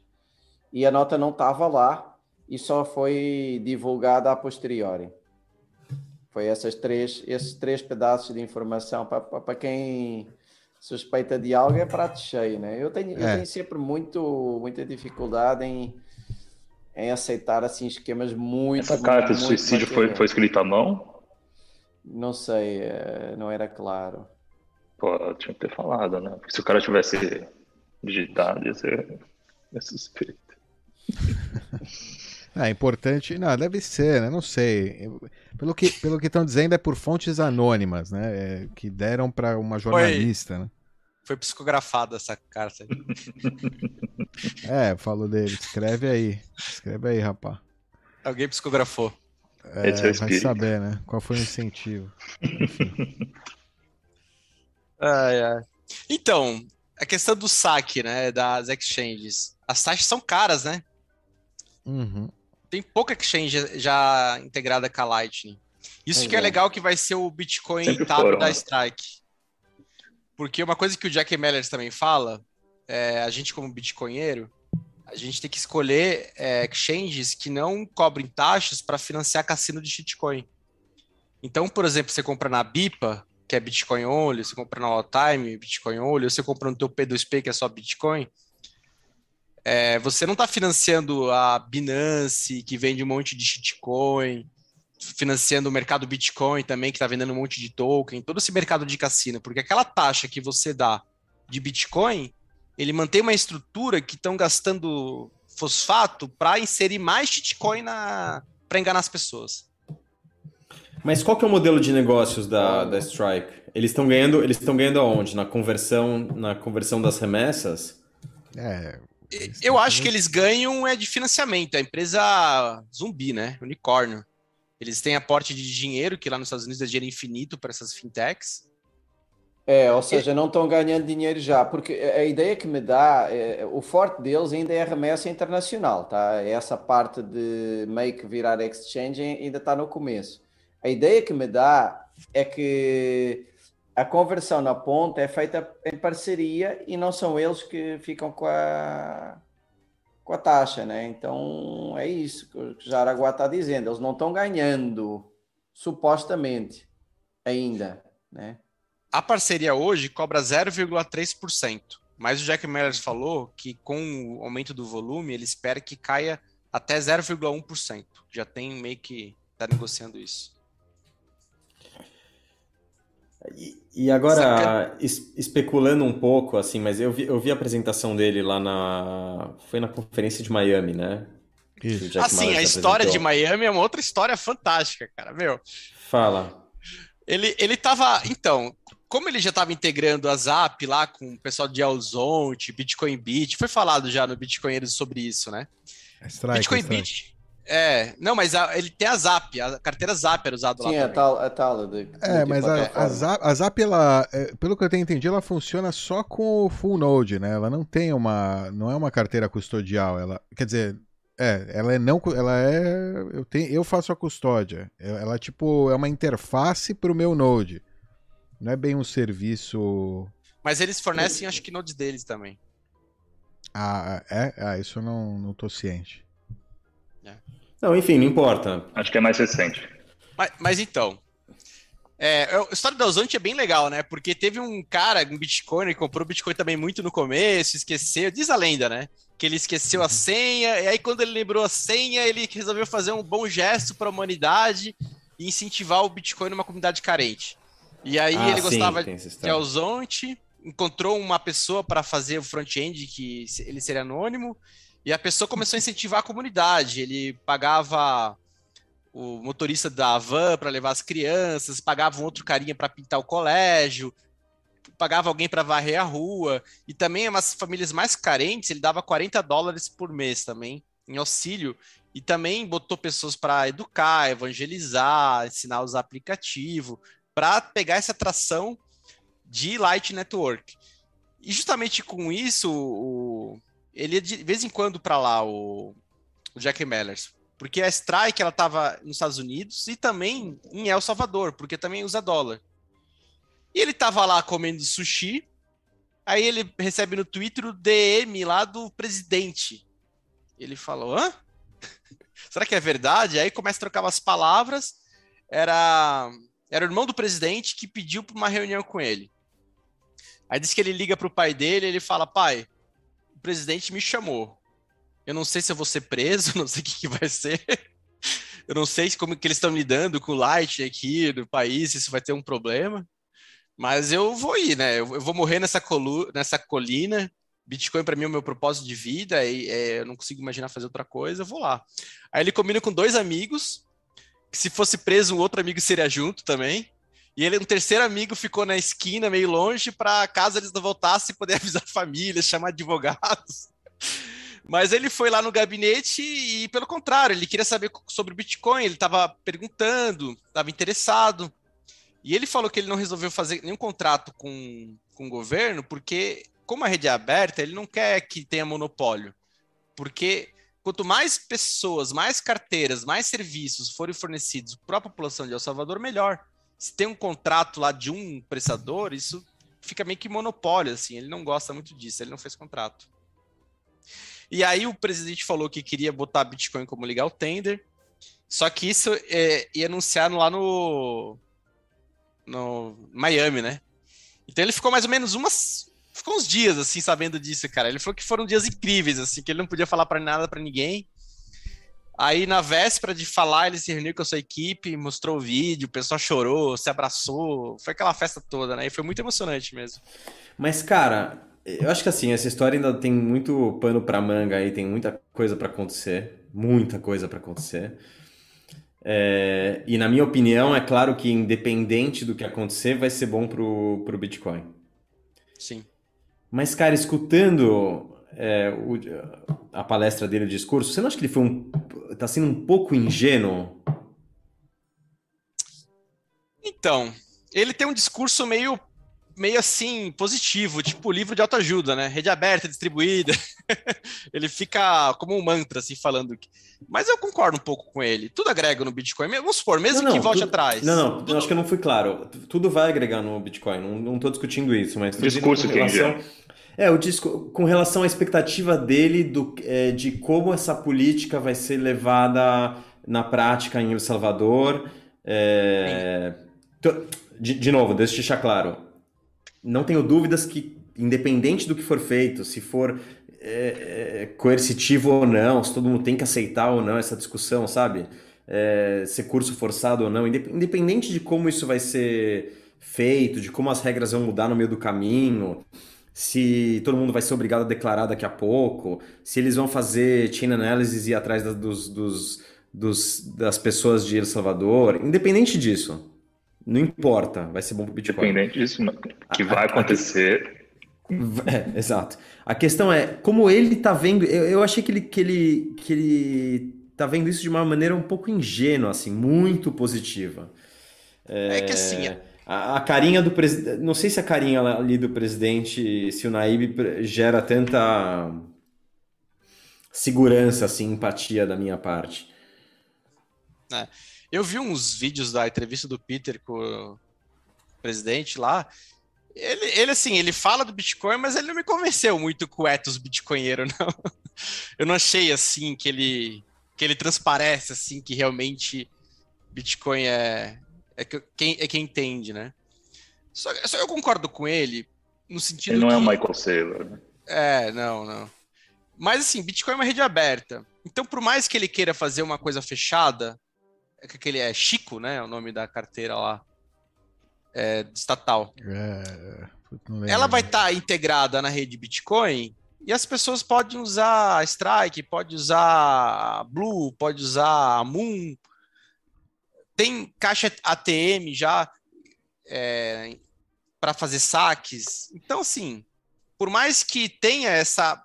e a nota não estava lá e só foi divulgada a posteriori. Foi essas três, esses três pedaços de informação para quem suspeita de algo é prato cheio, né? Eu tenho, é. eu tenho sempre muito, muita dificuldade em, em aceitar assim esquemas muito. Essa carta de suicídio foi, foi escrita à mão? Não sei, eh, não era claro. Pô, tinha que ter falado, né? Porque se o cara tivesse digitado, ia ser é suspeito. [LAUGHS] É importante, não, deve ser, né? Não sei. Pelo que pelo que estão dizendo é por fontes anônimas, né? É, que deram para uma jornalista, foi, né? Foi psicografada essa carta. [LAUGHS] é, falou dele. Escreve aí, escreve aí, rapá. Alguém psicografou. É, é vai saber, né? Qual foi o incentivo? [LAUGHS] Ai, ai. Então, a questão do saque, né, das exchanges. As taxas são caras, né? Uhum. Tem pouca exchange já integrada com a Lightning. Isso é que é, legal que vai ser o Bitcoin Tab foram, da né? Strike. Porque uma coisa que o Jack Mellers também fala, é, a gente como bitcoinheiro, a gente tem que escolher é, exchanges que não cobrem taxas para financiar cassino de shitcoin. Então, por exemplo, você compra na BIPA, que é Bitcoin only, você compra na All Time, Bitcoin only, você compra no teu P2P, que é só Bitcoin, é, você não está financiando a Binance, que vende um monte de shitcoin, financiando o mercado Bitcoin também, que está vendendo um monte de token, todo esse mercado de cassino, porque aquela taxa que você dá de Bitcoin, ele mantém uma estrutura que estão gastando fosfato para inserir mais shitcoin para enganar as pessoas. Mas qual que é o modelo de negócios da, da Strike? Eles estão ganhando, eles estão ganhando aonde? Na conversão, na conversão das remessas? É, eu acho que eles ganham é de financiamento, é a empresa zumbi, né? Unicórnio. Eles têm aporte de dinheiro, que lá nos Estados Unidos é dinheiro infinito para essas fintechs. É, ou seja, não estão ganhando dinheiro já, porque a ideia que me dá, é, o forte deles ainda é a remessa internacional, tá? Essa parte de meio que virar exchange ainda está no começo. A ideia que me dá é que a conversão na ponta é feita em parceria e não são eles que ficam com a, com a taxa, né? Então é isso que o Jaraguá está dizendo. Eles não estão ganhando, supostamente, ainda, né? A parceria hoje cobra 0,3%, mas o Jack Mellers falou que com o aumento do volume ele espera que caia até 0,1%. Já tem meio que está negociando isso. E, e agora, es, especulando um pouco, assim, mas eu vi, eu vi a apresentação dele lá na. Foi na conferência de Miami, né? Isso. Assim, a história de Miami é uma outra história fantástica, cara, meu. Fala. Ele, ele tava. Então, como ele já estava integrando a Zap lá com o pessoal de Alzonte, Bitcoin Beat, foi falado já no Bitcoinheiros sobre isso, né? É strike, Bitcoin é strike. Beat. É, não, mas a- ele tem a Zap, a carteira Zap era usada lá Sim, a também. tal, a tal de. É, mas a, a. Zap, a Zap, ela, é, pelo que eu tenho entendido, ela funciona só com o full node, né? Ela não tem uma, não é uma carteira custodial, ela, quer dizer, é, ela é não, ela é, eu tenho, eu faço a custódia. É- Ela tipo é uma interface para o meu node. Não é bem um serviço. Mas eles fornecem, acho que nodes deles também. Ah, é, ah, isso eu não, não tô ciente. Não, enfim, não importa. Acho que é mais recente. Mas, mas então. É, a história da Ozonte é bem legal, né? Porque teve um cara, um Bitcoin, que comprou Bitcoin também muito no começo, esqueceu, diz a lenda, né? Que ele esqueceu a senha, e aí quando ele lembrou a senha, ele resolveu fazer um bom gesto para a humanidade e incentivar o Bitcoin numa comunidade carente. E aí Ah, ele sim, gostava essa de. Alzonte, encontrou uma pessoa para fazer o front-end, que ele seria anônimo, e a pessoa começou a incentivar a comunidade. Ele pagava o motorista da van para levar as crianças, pagava um outro carinha para pintar o colégio, pagava alguém para varrer a rua, e também umas famílias mais carentes, ele dava 40 dólares por mês também, em auxílio, e também botou pessoas para educar, evangelizar, ensinar a usar aplicativo, para pegar essa atração de Light Network. E justamente com isso, o- ele ia de vez em quando para lá, o, o Jack Mellers. Porque a Strike ela estava nos Estados Unidos e também em El Salvador, porque também usa dólar. E ele estava lá comendo sushi, aí ele recebe no Twitter o DM lá do presidente. Ele falou: hã? [LAUGHS] Será que é verdade? Aí começa a trocar umas palavras. Era, era o irmão do presidente que pediu para uma reunião com ele. Aí diz que ele liga pro pai dele ele fala: pai, o presidente me chamou. Eu não sei se eu vou ser preso, [LAUGHS] não sei o que, que vai ser. Eu não sei como que eles estão lidando com o Light aqui no país, isso vai ter um problema. Mas eu vou ir, né? Eu eu vou morrer nessa, colu nessa colina. Bitcoin para mim é o meu propósito de vida e é, eu não consigo imaginar fazer outra coisa, eu vou lá. Aí ele combina com dois amigos, se fosse preso, um outro amigo seria junto também. E ele, um terceiro amigo, ficou na esquina, meio longe, para caso eles não voltassem, poder [LAUGHS] avisar a família, chamar advogados. Mas ele foi lá no gabinete e, pelo contrário, ele queria saber sobre o Bitcoin, ele estava perguntando, estava interessado. E ele falou que ele não resolveu fazer nenhum contrato com, com o governo, porque, como a rede é aberta, ele não quer que tenha monopólio. Porque quanto mais pessoas, mais carteiras, mais serviços forem fornecidos para a população de El Salvador, melhor. Se tem um contrato lá de um prestador, isso fica meio que monopólio, assim. Ele não gosta muito disso, ele não fez contrato. E aí o presidente falou que queria botar Bitcoin como legal tender, só que isso é, ia anunciar lá no, no Miami, né? Então ele ficou mais ou menos umas. Ficou uns dias, assim, sabendo disso, cara. Ele falou que foram dias incríveis, assim, que ele não podia falar para nada para ninguém. Aí, na véspera de falar, ele se reuniu com a sua equipe, mostrou o vídeo, o pessoal chorou, se abraçou. Foi aquela festa toda, né? E foi muito emocionante mesmo. Mas, cara, eu acho que assim, essa história ainda tem muito pano pra manga aí, tem muita coisa pra acontecer. Muita coisa pra acontecer. É, e na minha opinião, é claro que independente do que acontecer, vai ser bom pro, pro Bitcoin. Sim. Mas, cara, escutando é, o- a palestra dele, o discurso, você não acha que ele foi um, tá sendo um pouco ingênuo? Então, ele tem um discurso meio, meio assim, positivo, tipo livro de autoajuda, né? Rede aberta, distribuída. [LAUGHS] ele fica como um mantra, assim, falando. que- Mas eu concordo um pouco com ele. Tudo agrega no Bitcoin. Vamos supor, mesmo Não, que não, volte tudo- atrás. Não, não, Tudo- eu acho que eu não fui claro. Tudo vai agregar no Bitcoin, não, não tô discutindo isso, mas Discurso que é relação... É, o disco, com relação à expectativa dele do, é, de como essa política vai ser levada na prática em El Salvador. É, de, de novo, deixa eu deixar claro. Não tenho dúvidas que, independente do que for feito, se for é, é, coercitivo ou não, se todo mundo tem que aceitar ou não essa discussão, sabe? É, ser curso forçado ou não, indep- independente de como isso vai ser feito, de como as regras vão mudar no meio do caminho, se todo mundo vai ser obrigado a declarar daqui a pouco, se eles vão fazer chain analysis e ir atrás da- dos, dos- dos- das pessoas de El Salvador, independente disso, Não importa, vai ser bom para o Bitcoin. Independente disso, que vai acontecer. É, exato. A questão é como ele está vendo. Eu, eu achei que ele, que ele que ele tá vendo isso de uma maneira um pouco ingênua, assim, muito positiva. É, é que assim. A, a carinha do presidente. Não sei se a carinha ali do presidente, se o Naib gera tanta segurança, assim, empatia da minha parte. É. Eu vi uns vídeos da entrevista do Peter com o presidente lá. Ele, ele, assim, ele fala do Bitcoin, mas ele não me convenceu muito com o ethos bitcoinheiro, [LAUGHS] não. Eu não achei, assim, que ele, que ele transparece, assim, que realmente Bitcoin é, é, quem, é quem entende, né? Só, só eu concordo com ele no sentido Ele não que... é o Michael Saylor, né? É, não, não. Mas, assim, Bitcoin é uma rede aberta. Então, por mais que ele queira fazer uma coisa fechada, é que ele é Chico, né? É o nome da carteira lá. É, estatal. É, ela vai estar tá integrada na rede Bitcoin e as pessoas podem usar Strike, pode usar Blue, pode usar Moon. Tem caixa ATM já é, para fazer saques. Então, assim, por mais que tenha essa.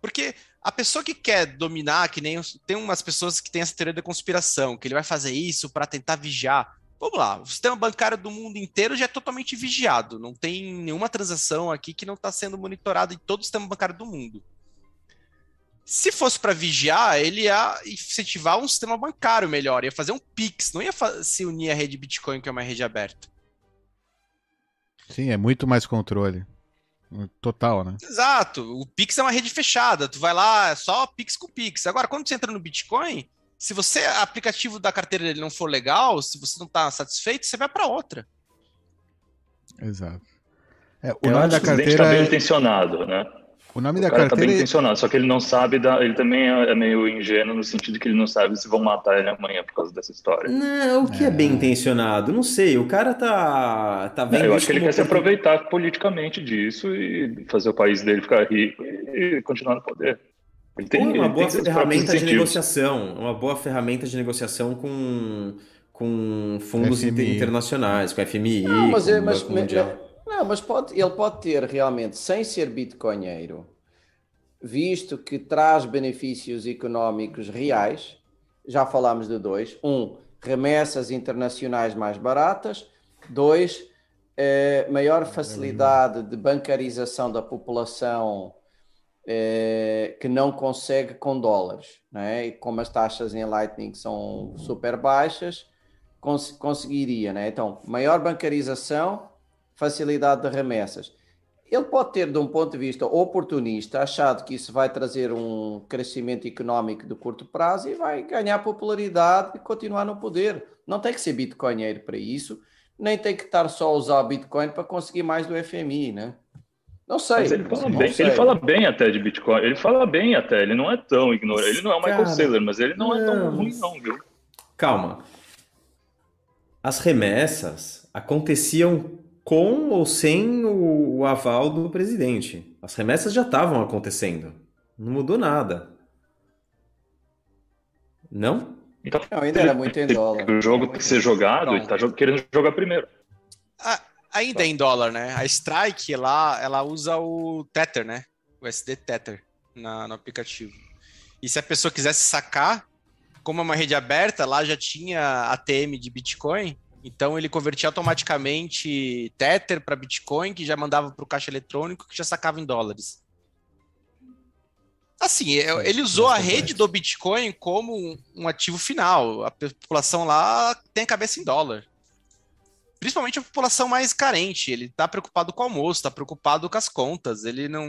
Porque a pessoa que quer dominar, que nem tem umas pessoas que têm essa teoria da conspiração, que ele vai fazer isso para tentar vigiar. Vamos lá, o sistema bancário do mundo inteiro já é totalmente vigiado. Não tem nenhuma transação aqui que não está sendo monitorada em todo o sistema bancário do mundo. Se fosse para vigiar, ele ia incentivar um sistema bancário melhor, ia fazer um Pix, não ia se unir à rede Bitcoin, que é uma rede aberta. Sim, é muito mais controle. Total, né? Exato. O Pix é uma rede fechada. Tu vai lá, é só Pix com Pix. Agora, quando você entra no Bitcoin, se você aplicativo da carteira dele não for legal, se você não está satisfeito, você vai para outra. Exato. É, o Eu nome da carteira é... intencionado, né? O nome o da cara carteira. Tá bem intencionado, só que ele não sabe, da... ele também é meio ingênuo no sentido que ele não sabe se vão matar ele amanhã por causa dessa história. Não, o que é, é bem intencionado? Não sei, o cara tá, tá vendo. eu acho que ele quer se aproveitar politicamente disso e fazer o país dele ficar rico e continuar no poder. Ele tem, uma boa ferramenta de negociação, uma boa ferramenta de negociação com, com fundos FMI. internacionais, com a FMI, não, mas, com é, mas, Mundial. Não, mas pode, ele pode ter realmente, sem ser bitcoinheiro, visto que traz benefícios económicos reais, já falámos de dois. Um, remessas internacionais mais baratas. Dois, eh, maior facilidade de bancarização da população eh, que não consegue com dólares. Né? E como as taxas em Lightning são super baixas, cons conseguiria. Né? Então, maior bancarização facilidade de remessas. Ele pode ter, de um ponto de vista oportunista, achado que isso vai trazer um crescimento económico de curto prazo e vai ganhar popularidade e continuar no poder. Não tem que ser bitcoinheiro para isso, nem tem que estar só a usar o Bitcoin para conseguir mais do FMI, né? Não sei. Mas ele fala, bem, ele fala bem até de Bitcoin. Ele fala bem até. Ele não é tão ignorante. Ele não é o Michael Saylor, mas ele não, não é tão ruim, não, viu? Calma. As remessas aconteciam com ou sem o, o aval do presidente. As remessas já estavam acontecendo. Não mudou nada. Não? Então, não, ainda era muito em dólar. O jogo tem que ser jogado e tá querendo jogar primeiro. Ah, ainda é em dólar, né? A Strike lá, ela usa o Tether, né? O SD Tether na, no aplicativo. E se a pessoa quisesse sacar, como é uma rede aberta, lá já tinha ATM de Bitcoin, então ele convertia automaticamente Tether para Bitcoin, que já mandava para o caixa eletrônico, que já sacava em dólares. Assim, é, ele usou a rede do Bitcoin como um ativo final. A população lá tem a cabeça em dólar. Principalmente a população mais carente. Ele está preocupado com o almoço, está preocupado com as contas. Ele não.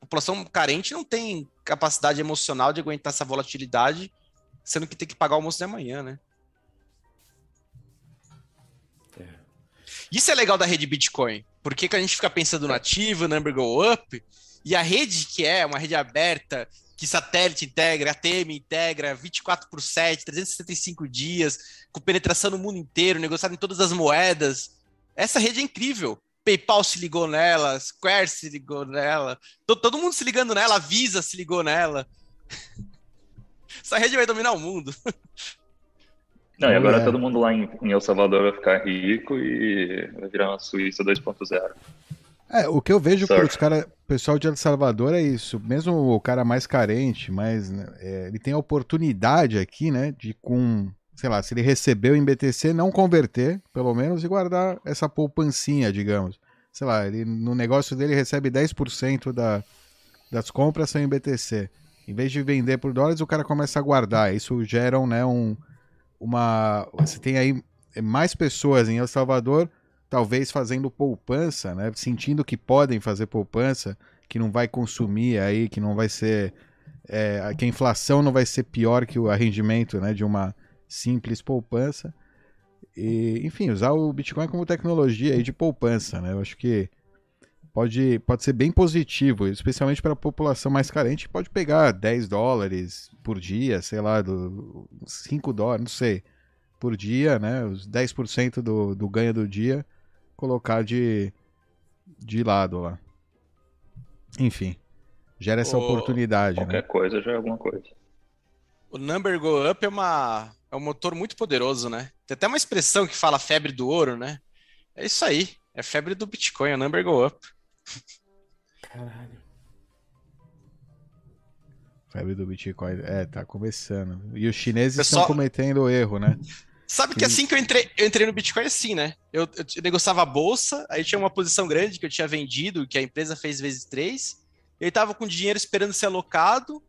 A população carente não tem capacidade emocional de aguentar essa volatilidade, sendo que tem que pagar o almoço de amanhã, né? Isso é legal da rede Bitcoin, porque a gente fica pensando no ativo, number go up, e a rede que é uma rede aberta, que satélite integra, ATM integra, 24 por 7, 365 dias, com penetração no mundo inteiro, negociado em todas as moedas. Essa rede é incrível. PayPal se ligou nela, Square se ligou nela, todo, todo mundo se ligando nela, Visa se ligou nela. [LAUGHS] Essa rede vai dominar o mundo. [LAUGHS] Não, e agora é. todo mundo lá em, em El Salvador vai ficar rico e vai virar uma Suíça 2.0. É, o que eu vejo para os caras, pessoal de El Salvador é isso. Mesmo o cara mais carente, mas né, é, ele tem a oportunidade aqui, né, de com, sei lá, se ele recebeu em BTC, não converter, pelo menos, e guardar essa poupancinha, digamos. Sei lá, ele no negócio dele recebe 10% da, das compras são em BTC. Em vez de vender por dólares, o cara começa a guardar. Isso gera, né, um, uma. Você tem aí mais pessoas em El Salvador talvez fazendo poupança, né? Sentindo que podem fazer poupança, que não vai consumir aí, que não vai ser. É, que a inflação não vai ser pior que o arrendimento né, de uma simples poupança. E, enfim, usar o Bitcoin como tecnologia aí de poupança, né? Eu acho que pode, pode ser bem positivo, especialmente para a população mais carente, que pode pegar 10 dólares por dia, sei lá, do, 5 dólares, não sei, por dia, né? Os 10% do, do ganho do dia colocar de, de lado lá. Enfim, gera essa o... oportunidade. Qualquer né? coisa já é alguma coisa. O number go up é, uma, é um motor muito poderoso, né? Tem até uma expressão que fala febre do ouro, né? É isso aí. É febre do Bitcoin, é o number go up. Caralho. Febre do Bitcoin. É, tá começando. E os chineses Pessoal... estão cometendo erro, né? Sabe que assim que eu entrei, eu entrei no Bitcoin assim, né? Eu, eu, negociava a bolsa, aí tinha uma posição grande que eu tinha vendido, que a empresa fez vezes três. Eu tava com dinheiro esperando ser alocado.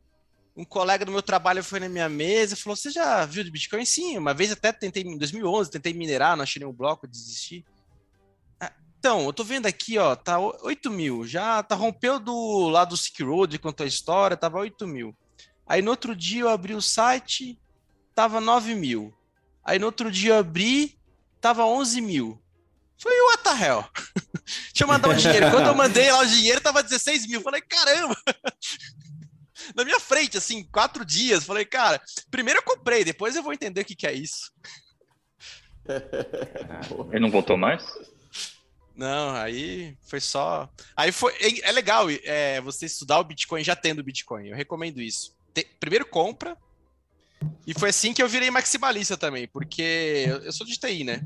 Um colega do meu trabalho foi na minha mesa e falou: Você já viu de Bitcoin? Sim, uma vez até tentei, em 2011, tentei minerar, não achei nenhum bloco, desisti. Então, eu tô vendo aqui, ó, tá 8 mil. Já tá rompeu do lado do Silk Road, contou a história, tava 8 mil. Aí no outro dia eu abri o site, tava 9 mil. Aí no outro dia eu abri, tava 11 mil. Falei, what the hell? [LAUGHS] Deixa eu mandar o dinheiro. Quando eu mandei lá o dinheiro, tava 16 mil. Falei, caramba! [LAUGHS] Na minha frente, assim, quatro dias. Falei, cara, primeiro eu comprei, depois eu vou entender o que, que é isso. [LAUGHS] Ele não voltou mais? Não, aí foi só. Aí foi. É, é legal é, você estudar o Bitcoin já tendo Bitcoin. Eu recomendo isso. Te... Primeiro compra, e foi assim que eu virei maximalista também, porque eu sou de TI, né?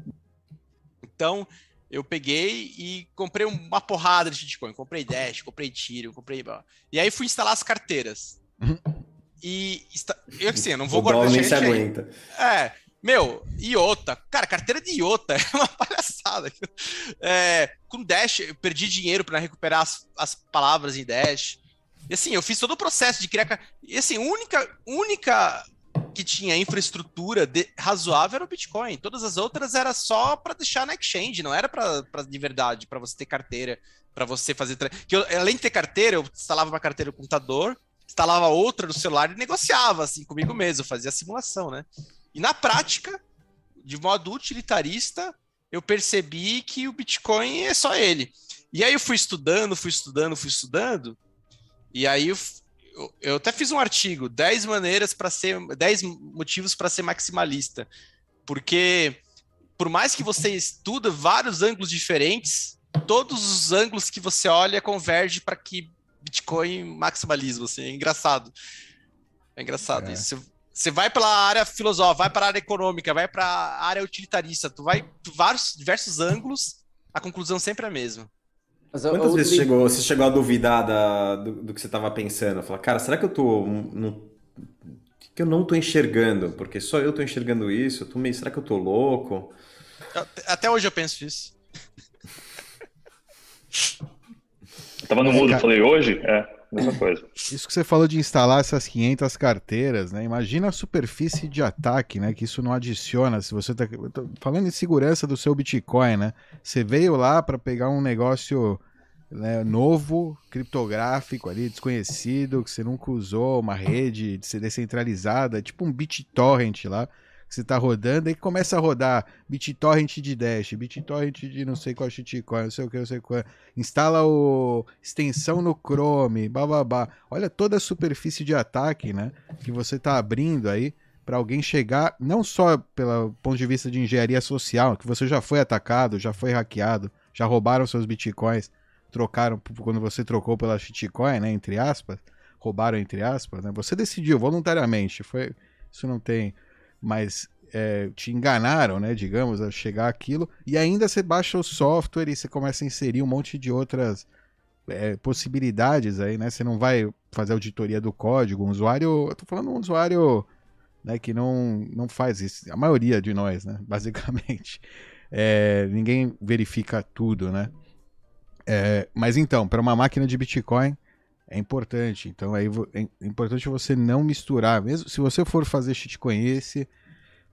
Então, eu peguei e comprei uma porrada de Bitcoin. Comprei Dash, comprei Tiro, comprei. E aí fui instalar as carteiras. E eu assim, eu não vou o guardar. Nem se aguenta. É, meu, IOTA. Cara, carteira de IOTA [LAUGHS] é uma palhaçada. É, com Dash, eu perdi dinheiro para recuperar as, as palavras em Dash. E assim, eu fiz todo o processo de criar. E assim, única, única que tinha infraestrutura de, razoável era o Bitcoin. Todas as outras era só para deixar na exchange, não era para de verdade, para você ter carteira, para você fazer. Que eu, além de ter carteira, eu instalava uma carteira no computador, instalava outra no celular e negociava assim comigo mesmo, fazia simulação, né? E na prática, de modo utilitarista, eu percebi que o Bitcoin é só ele. E aí eu fui estudando, fui estudando, fui estudando, e aí eu eu, até fiz um artigo, 10 maneiras para ser 10 motivos para ser maximalista. Porque por mais que você estuda vários ângulos diferentes, todos os ângulos que você olha convergem para que Bitcoin maximalismo, assim, é engraçado. É engraçado é. isso. Você vai pela área filosófica, vai para a área econômica, vai para a área utilitarista, tu vai por vários diversos ângulos, a conclusão sempre é a mesma. Mas Quantas vezes chegou, você chegou a duvidar da, do, do que você estava pensando? Falar, cara, será que eu tô. No, que eu não tô enxergando? Porque só eu tô enxergando isso? Eu tô meio, será que eu tô louco? Até hoje eu penso isso. Eu tava no mudo, e falei, hoje? É, mesma [LAUGHS] coisa. Isso que você falou de instalar essas 500 carteiras, né? Imagina a superfície de ataque, né? Que isso não adiciona. Se você tá falando em segurança do seu Bitcoin, né? Você veio lá para pegar um negócio né, novo, criptográfico ali, desconhecido, que você nunca usou, uma rede descentralizada, tipo um BitTorrent lá, que você está rodando, e começa a rodar BitTorrent de Dash, BitTorrent de não sei qual shitcoin, não sei o que, não sei qual. Instala o extensão no Chrome, bababá. Olha toda a superfície de ataque, né, que você está abrindo aí para alguém chegar, não só pelo ponto de vista de engenharia social, que você já foi atacado, já foi hackeado, já roubaram seus bitcoins, trocaram quando você trocou pela shitcoin, né, entre aspas, roubaram entre aspas, né? Você decidiu voluntariamente, foi isso não tem, mas é, te enganaram, né, digamos, a chegar aquilo, e ainda você baixa o software e você começa a inserir um monte de outras é, possibilidades aí, né? Você não vai fazer auditoria do código, um usuário, eu tô falando um usuário né, que não, não faz isso, a maioria de nós, né, [LAUGHS] basicamente. É, ninguém verifica tudo, né? É, mas então, para uma máquina de Bitcoin, é importante. Então aí é importante você não misturar. Mesmo se você for fazer shitcoin esse,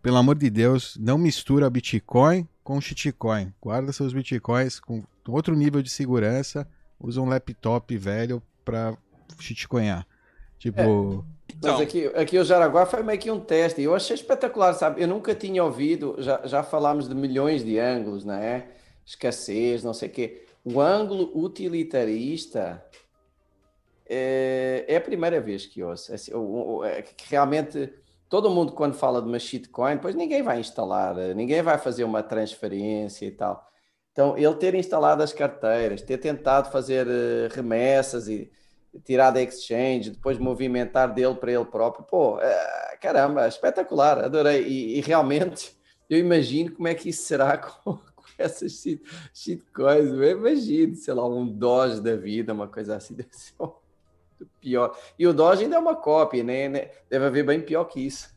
pelo amor de Deus, não mistura Bitcoin com shitcoin. Guarda seus Bitcoins com outro nível de segurança. Usa um laptop velho para shitcoinhar. Tipo. É. Mas aqui, aqui o Jaraguá foi meio que um teste. Eu achei espetacular, sabe? Eu nunca tinha ouvido, já, já falámos de milhões de ângulos, não é? Escassez, não sei o quê. O ângulo utilitarista é, é a primeira vez que ouço. É, assim, é, que realmente todo mundo, quando fala de uma shitcoin, depois ninguém vai instalar, ninguém vai fazer uma transferência e tal. Então, ele ter instalado as carteiras, ter tentado fazer eh, remessas e tirar da exchange, depois movimentar dele para ele próprio, pô, é, caramba, espetacular, adorei. E, e, realmente [LAUGHS] eu imagino como é que isso será [LAUGHS] com, essas shitcoins. Eu imagino, sei lá, um Doge da vida, uma coisa assim, [LAUGHS] deve ser pior. E o Doge ainda é uma cópia, né? né? Deve haver bem pior que isso.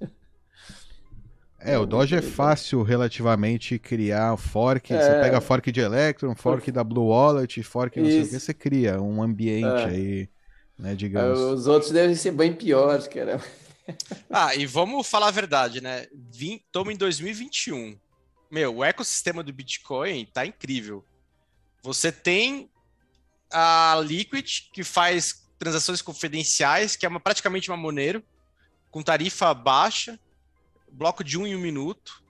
É, o Doge é fácil relativamente criar fork. É. Você pega fork de Electron, fork da Blue Wallet, fork não sei o que, você cria um ambiente é. aí, né, digamos. Os outros devem ser bem piores, cara. [LAUGHS] Ah, e vamos falar a verdade, né? Estamos em 2021. Meu, o ecossistema do Bitcoin tá incrível. Você tem a Liquid, que faz transações confidenciais, que é uma, praticamente uma Monero, com tarifa baixa, bloco de um em um minuto.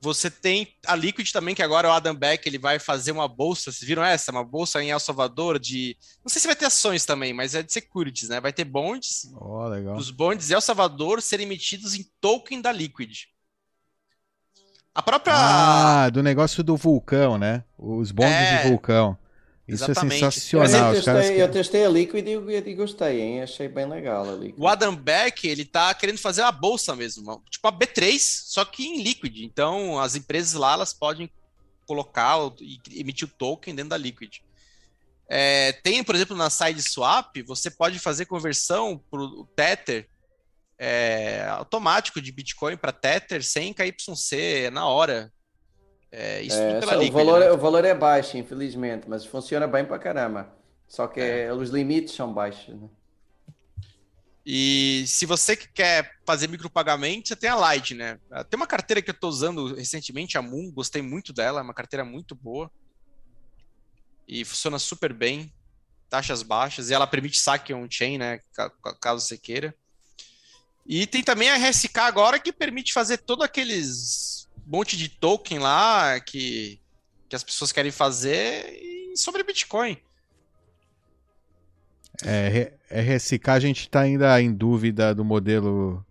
Você tem a Liquid também, que agora o Adam Beck ele vai fazer uma bolsa. Vocês viram essa? Uma bolsa em El Salvador de. Não sei se vai ter ações também, mas é de securities, né? Vai ter bonds. Oh, legal. Os bonds El Salvador serem emitidos em token da Liquid. A própria. Ah, do negócio do vulcão, né? Os bonds é... de vulcão. Isso é Exatamente. é sensacional. Eu testei, que... eu testei a Liquid e, e, gostei, hein? Achei bem legal a Liquid. O Adam Beck, ele tá querendo fazer a bolsa mesmo, tipo a B3, só que em Liquid. Então, as empresas lá, elas podem colocar e emitir o token dentro da Liquid. É, tem, por exemplo, na SideSwap, você pode fazer conversão para o Tether é, automático de Bitcoin para Tether sem KYC na hora. É, isso é, pela o, valor, né? É, o valor é baixo, infelizmente, mas funciona bem para caramba. Só que é. os limites são baixos. Né? E se você quer fazer micropagamento, você tem a Light, né? Tem uma carteira que eu estou usando recentemente, a Moon, gostei muito dela, é uma carteira muito boa. E funciona super bem, taxas baixas, e ela permite saque on-chain, né? Caso você queira. E tem também a RSK agora que permite fazer todos aqueles monte de token lá que, que as pessoas querem fazer sobre Bitcoin. É, RSK a gente está ainda em dúvida do modelo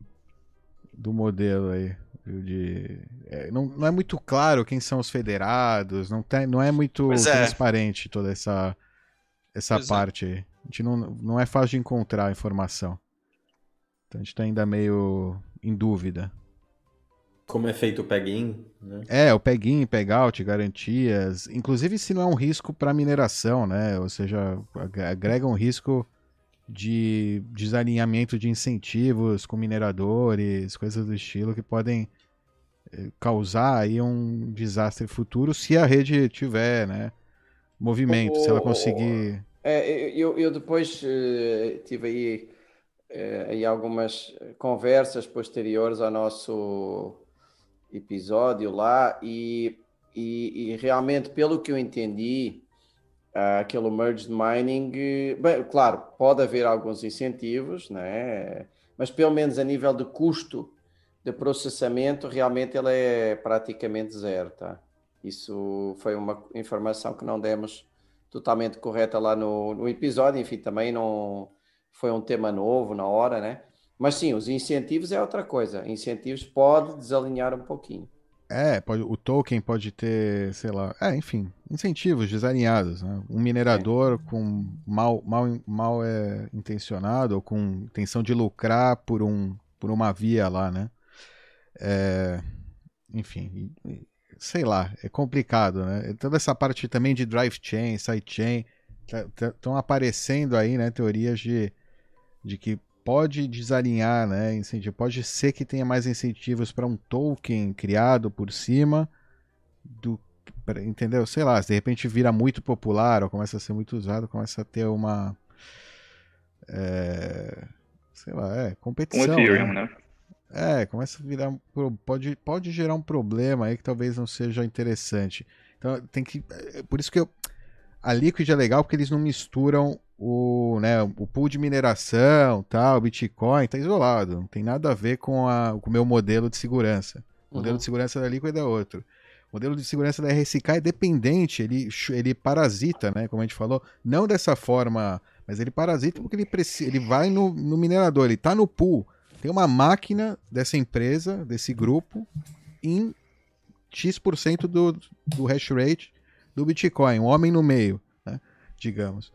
do modelo aí. De, é, não, não é muito claro quem são os federados, não, tem, não é muito é. transparente toda essa, essa pois é. parte aí. A gente não, não é fácil de encontrar a informação. Então a gente está ainda meio em dúvida. Como é feito o peg-in, né? É, o peg-in, peg-out, garantias. Inclusive se não é um risco para mineração, né? Ou seja, agrega um risco de desalinhamento de incentivos com mineradores, coisas do estilo que podem eh, causar aí um desastre futuro se a rede tiver, né? Movimento, o, se ela conseguir. É, eu, eu depois uh, tive aí, uh, aí algumas conversas posteriores ao nosso episódio lá e, e, e, realmente, pelo que eu entendi, uh, aquele merged mining, bem, claro, pode haver alguns incentivos, né? mas pelo menos a nível de custo de processamento, realmente ele é praticamente zero. Tá? Isso foi uma informação que não demos totalmente correta lá no, no episódio, enfim, também não foi um tema novo na hora, né? Mas sim, os incentivos é outra coisa. Incentivos pode desalinhar um pouquinho. É, pode, o token pode ter, sei lá, é, enfim, incentivos desalinhados, né? Um minerador é. com mal, mal, mal é, intencionado ou com intenção de lucrar por, um, por uma via lá, né? É, enfim, sei lá, é complicado, né? Toda essa parte também de drive chain, sidechain, estão tá, aparecendo aí, né, teorias de, de que pode desalinhar, né, incentivo, pode ser que tenha mais incentivos para um token criado por cima do entendeu? Sei lá, se de repente vira muito popular ou começa a ser muito usado, começa a ter uma é, sei lá, é competição. Um Ethereum, né? né? É, começa a virar. Pode, pode gerar um problema aí que talvez não seja interessante. Então tem que. É, por isso que eu. A Liquid é legal porque eles não misturam o, né, o pool de mineração, tal, o Bitcoin, tá isolado. Não tem nada a ver com, a, com o meu modelo de segurança. O modelo uhum. de segurança da Liquid é outro. O modelo de segurança da RSK é dependente, ele, ele parasita, né? Como a gente falou, não dessa forma, mas ele parasita porque ele, precisa, ele vai no, no minerador, ele está no pool tem uma máquina dessa empresa, desse grupo, em X% do, do hash rate do Bitcoin, um homem no meio? Digamos.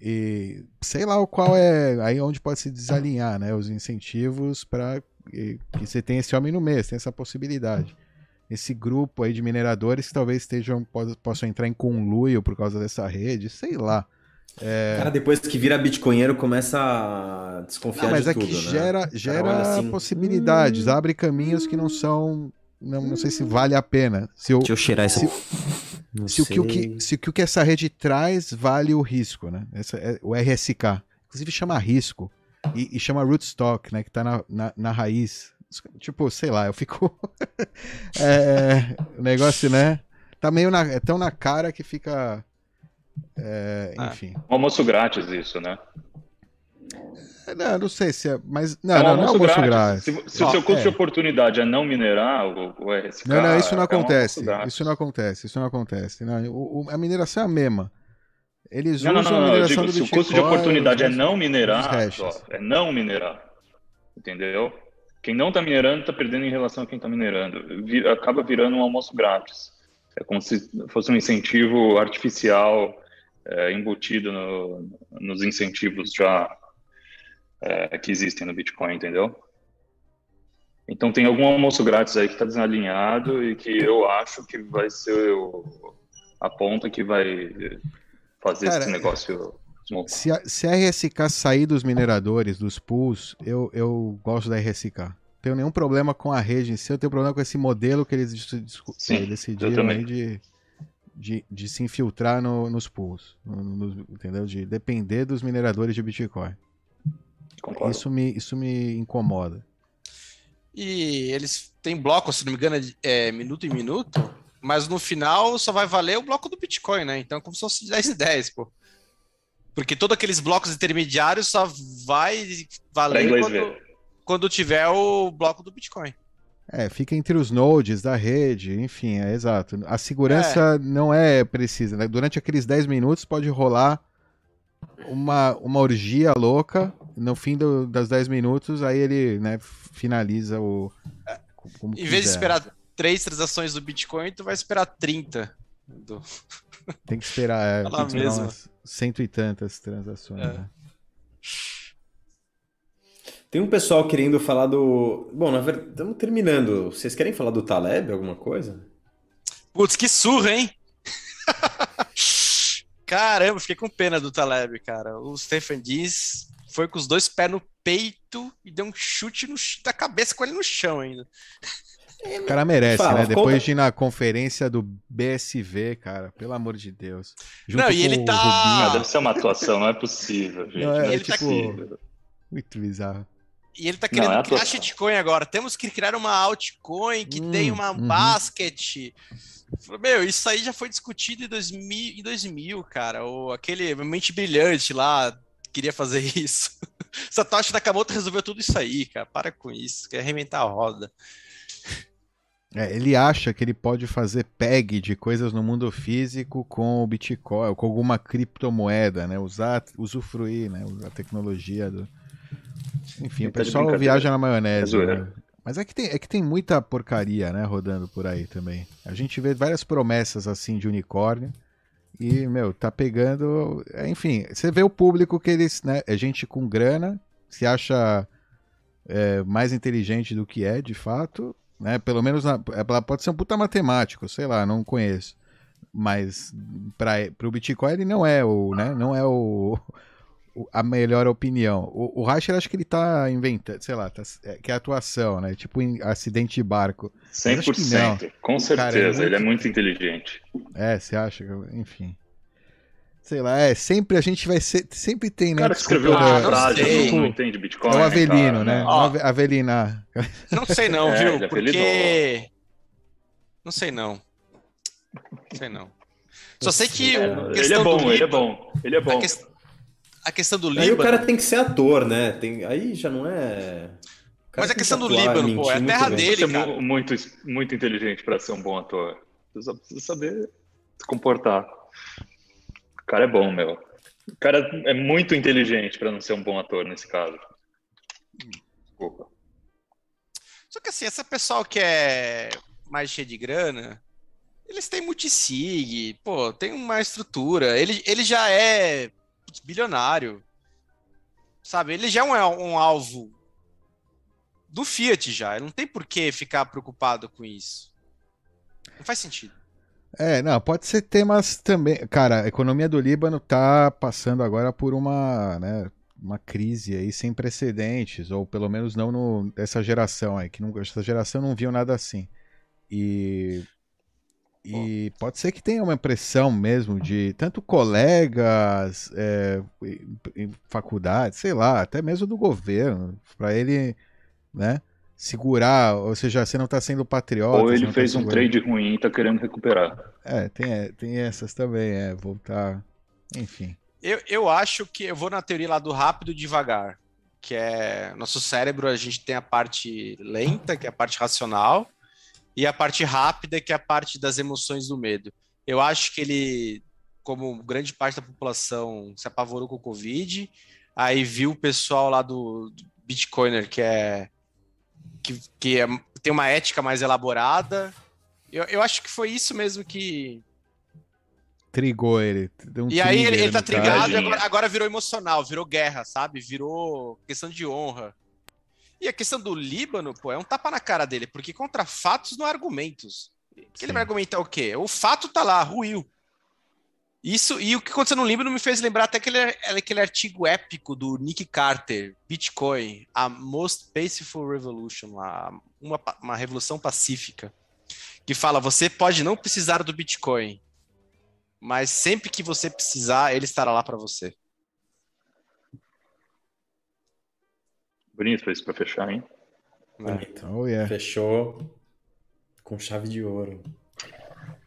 E sei lá qual é aí onde pode se desalinhar né? os incentivos para que você tenha esse homem no você tem essa possibilidade. Esse grupo aí de mineradores que talvez estejam, possam entrar em conluio por causa dessa rede, sei lá. É... Cara, depois que vira bitcoinheiro, começa a desconfiar não, mas de é tudo, que né? gera, gera assim, possibilidades, hum... abre caminhos que não são... Não, não sei se vale a pena. Se eu, Deixa eu cheirar esse... Se, se, o que, o que, se o que essa rede traz vale o risco, né? Essa, é, o RSK. Inclusive chama risco. E, e chama rootstock, né? Que tá na, na, na raiz. Tipo, sei lá, eu fico... [LAUGHS] é, o negócio, né? Tá meio na, é tão na cara que fica é, ah. enfim. Um almoço grátis, isso, né? É, não, não sei se é. Mas. Não, é um não, não é almoço grátis. grátis. Se, se o seu custo é. de oportunidade é não minerar o, o RSK. Não, não, isso não acontece. Um isso não acontece. Isso não acontece. Não, o, o, a mineração é a mesma. Eles não, usam não, não, a mineração digo, do Se o custo de oportunidade é não minerar, ó, é não minerar. Entendeu? Quem não está minerando está perdendo em relação a quem está minerando. Vir, acaba virando um almoço grátis. É como se fosse um incentivo artificial é, embutido no, nos incentivos já é, que existem no Bitcoin, entendeu? Então tem algum almoço grátis aí que está desalinhado e que eu acho que vai ser o, a ponta que vai fazer Cara, esse negócio. Se a, se a RSK sair dos mineradores, dos pools, eu, eu gosto da RSK tenho nenhum problema com a rede em si, eu tenho problema com esse modelo que eles Sim, decidiram aí de, de, de, se infiltrar no, nos pools, no, no, entendeu? De depender dos mineradores de Bitcoin. Concordo. Isso me, isso me incomoda. E eles têm blocos, se não me engano, é minuto em minuto, mas no final só vai valer o bloco do Bitcoin, né? Então, como se fosse 10 e 10, pô. Porque todos aqueles blocos intermediários só vai valer quando... Quando tiver o bloco do Bitcoin. É, fica entre os nodes da rede, enfim, é exato. A segurança é. não é precisa, né? Durante aqueles 10 minutos pode rolar uma, uma orgia louca, no fim do, das 10 minutos, aí ele né, finaliza o. em quiser. vez de esperar três transações do Bitcoin, tu vai esperar 30. Do... [LAUGHS] Tem que esperar, é, tem que esperar umas cento e tantas transações. É. Né? Tem um pessoal querendo falar do. Bom, na verdade, estamos terminando. Vocês querem falar do Taleb, alguma coisa? Putz, que surra, hein? [LAUGHS] Caramba, fiquei com pena do Taleb, cara. O Stephen Diz foi com os dois pés no peito e deu um chute no, da cabeça com ele no chão ainda. O cara merece, Fala, né? Depois conta... de ir na conferência do BSV, cara, pelo amor de Deus. Junto não, e ele tá. Ah, deve ser uma atuação, não é possível, gente. Não, é, é tipo... tá... Muito bizarro. E ele tá querendo não, é criar shitcoin agora. Temos que criar uma altcoin que hum, tem uma uhum. basket. Meu, isso aí já foi discutido em 2000, em 2000 cara. O, aquele mente brilhante lá queria fazer [LAUGHS] isso. Satoshi Nakamoto resolveu tudo isso aí, cara. Para com isso, quer reinventar a roda. É, ele acha que ele pode fazer peg de coisas no mundo físico com o Bitcoin, com alguma criptomoeda, né? Usar, usufruir, né? A tecnologia do, enfim, o pessoal viaja na maionese. É né? Mas é que, tem, é que tem muita porcaria, né, rodando por aí também. A gente vê várias promessas assim de unicórnio. E, meu, tá pegando. É, enfim, você vê o público que eles, né? É gente com grana, se acha é, mais inteligente do que é, de fato. né? Pelo menos na, ela pode ser um puta matemático, sei lá, não conheço. Mas para o Bitcoin ele não é o, né? Não é o, a melhor opinião. O, o acho que ele tá inventando, sei lá, tá, é, que é atuação, né? Tipo em acidente de barco. 100%, com certeza, é muito... ele é muito inteligente. É, você acha? Enfim. Sei lá, é, sempre a gente vai ser, sempre tem, né? O cara que escreveu uma frase, não, não entende Bitcoin. É o Avelino, né? Ó, Avelina. [LAUGHS] Não sei não, é, viu? Porque... Não sei não. Não sei não. Só sei que... É, ele é bom, ele é bom. Ele é bom. A, que... a questão do Líbano... Aí o cara tem que ser ator, né? Tem... Aí já não é... Mas a questão do Líbano, pô, é a terra dele, cara. Muito, muito inteligente para ser um bom ator. Você só precisa saber se comportar cara é bom, meu. O cara é muito inteligente para não ser um bom ator nesse caso. Desculpa. Só que assim, essa pessoal que é mais cheia de grana, eles têm multisig, pô, tem uma estrutura. Ele, ele já é bilionário. Sabe? Ele já é um, um alvo do Fiat já. Ele não tem por que ficar preocupado com isso. Não faz sentido. É, não, pode ser temas também. Cara, a economia do Líbano tá passando agora por uma, né, uma crise aí sem precedentes, ou pelo menos não no, dessa geração aí, que não, essa geração não viu nada assim. E, e pode ser que tenha uma impressão mesmo de tanto colegas, é, em faculdade, sei lá, até mesmo do governo, para ele, né? segurar, ou seja, você não está sendo patriota. Ou ele tá fez tá um trade ruim e está querendo recuperar. É, tem, é, tem essas também, é, voltar, enfim. Eu, eu acho que eu vou na teoria lá do rápido e devagar, que é nosso cérebro, a gente tem a parte lenta, que é a parte racional, e a parte rápida, que é a parte das emoções do medo. Eu acho que ele, como grande parte da população, se apavorou com o Covid, aí viu o pessoal lá do, do Bitcoiner, que é que, que é, tem uma ética mais elaborada. Eu, eu acho que foi isso mesmo que. Trigou ele. Um e aí ele, ele tá trigado e agora, agora virou emocional, virou guerra, sabe? Virou questão de honra. E a questão do Líbano, pô, é um tapa na cara dele, porque contra fatos não há argumentos. Que ele vai argumentar o quê? O fato tá lá, ruiu. Isso, e o que aconteceu no Líbano me fez lembrar até aquele, aquele artigo épico do Nick Carter, Bitcoin, a Most Peaceful Revolution, uma, uma, uma revolução pacífica, que fala: você pode não precisar do Bitcoin, mas sempre que você precisar, ele estará lá para você. Bonito isso para fechar, hein? Bonito. Oh, yeah. Fechou com chave de ouro.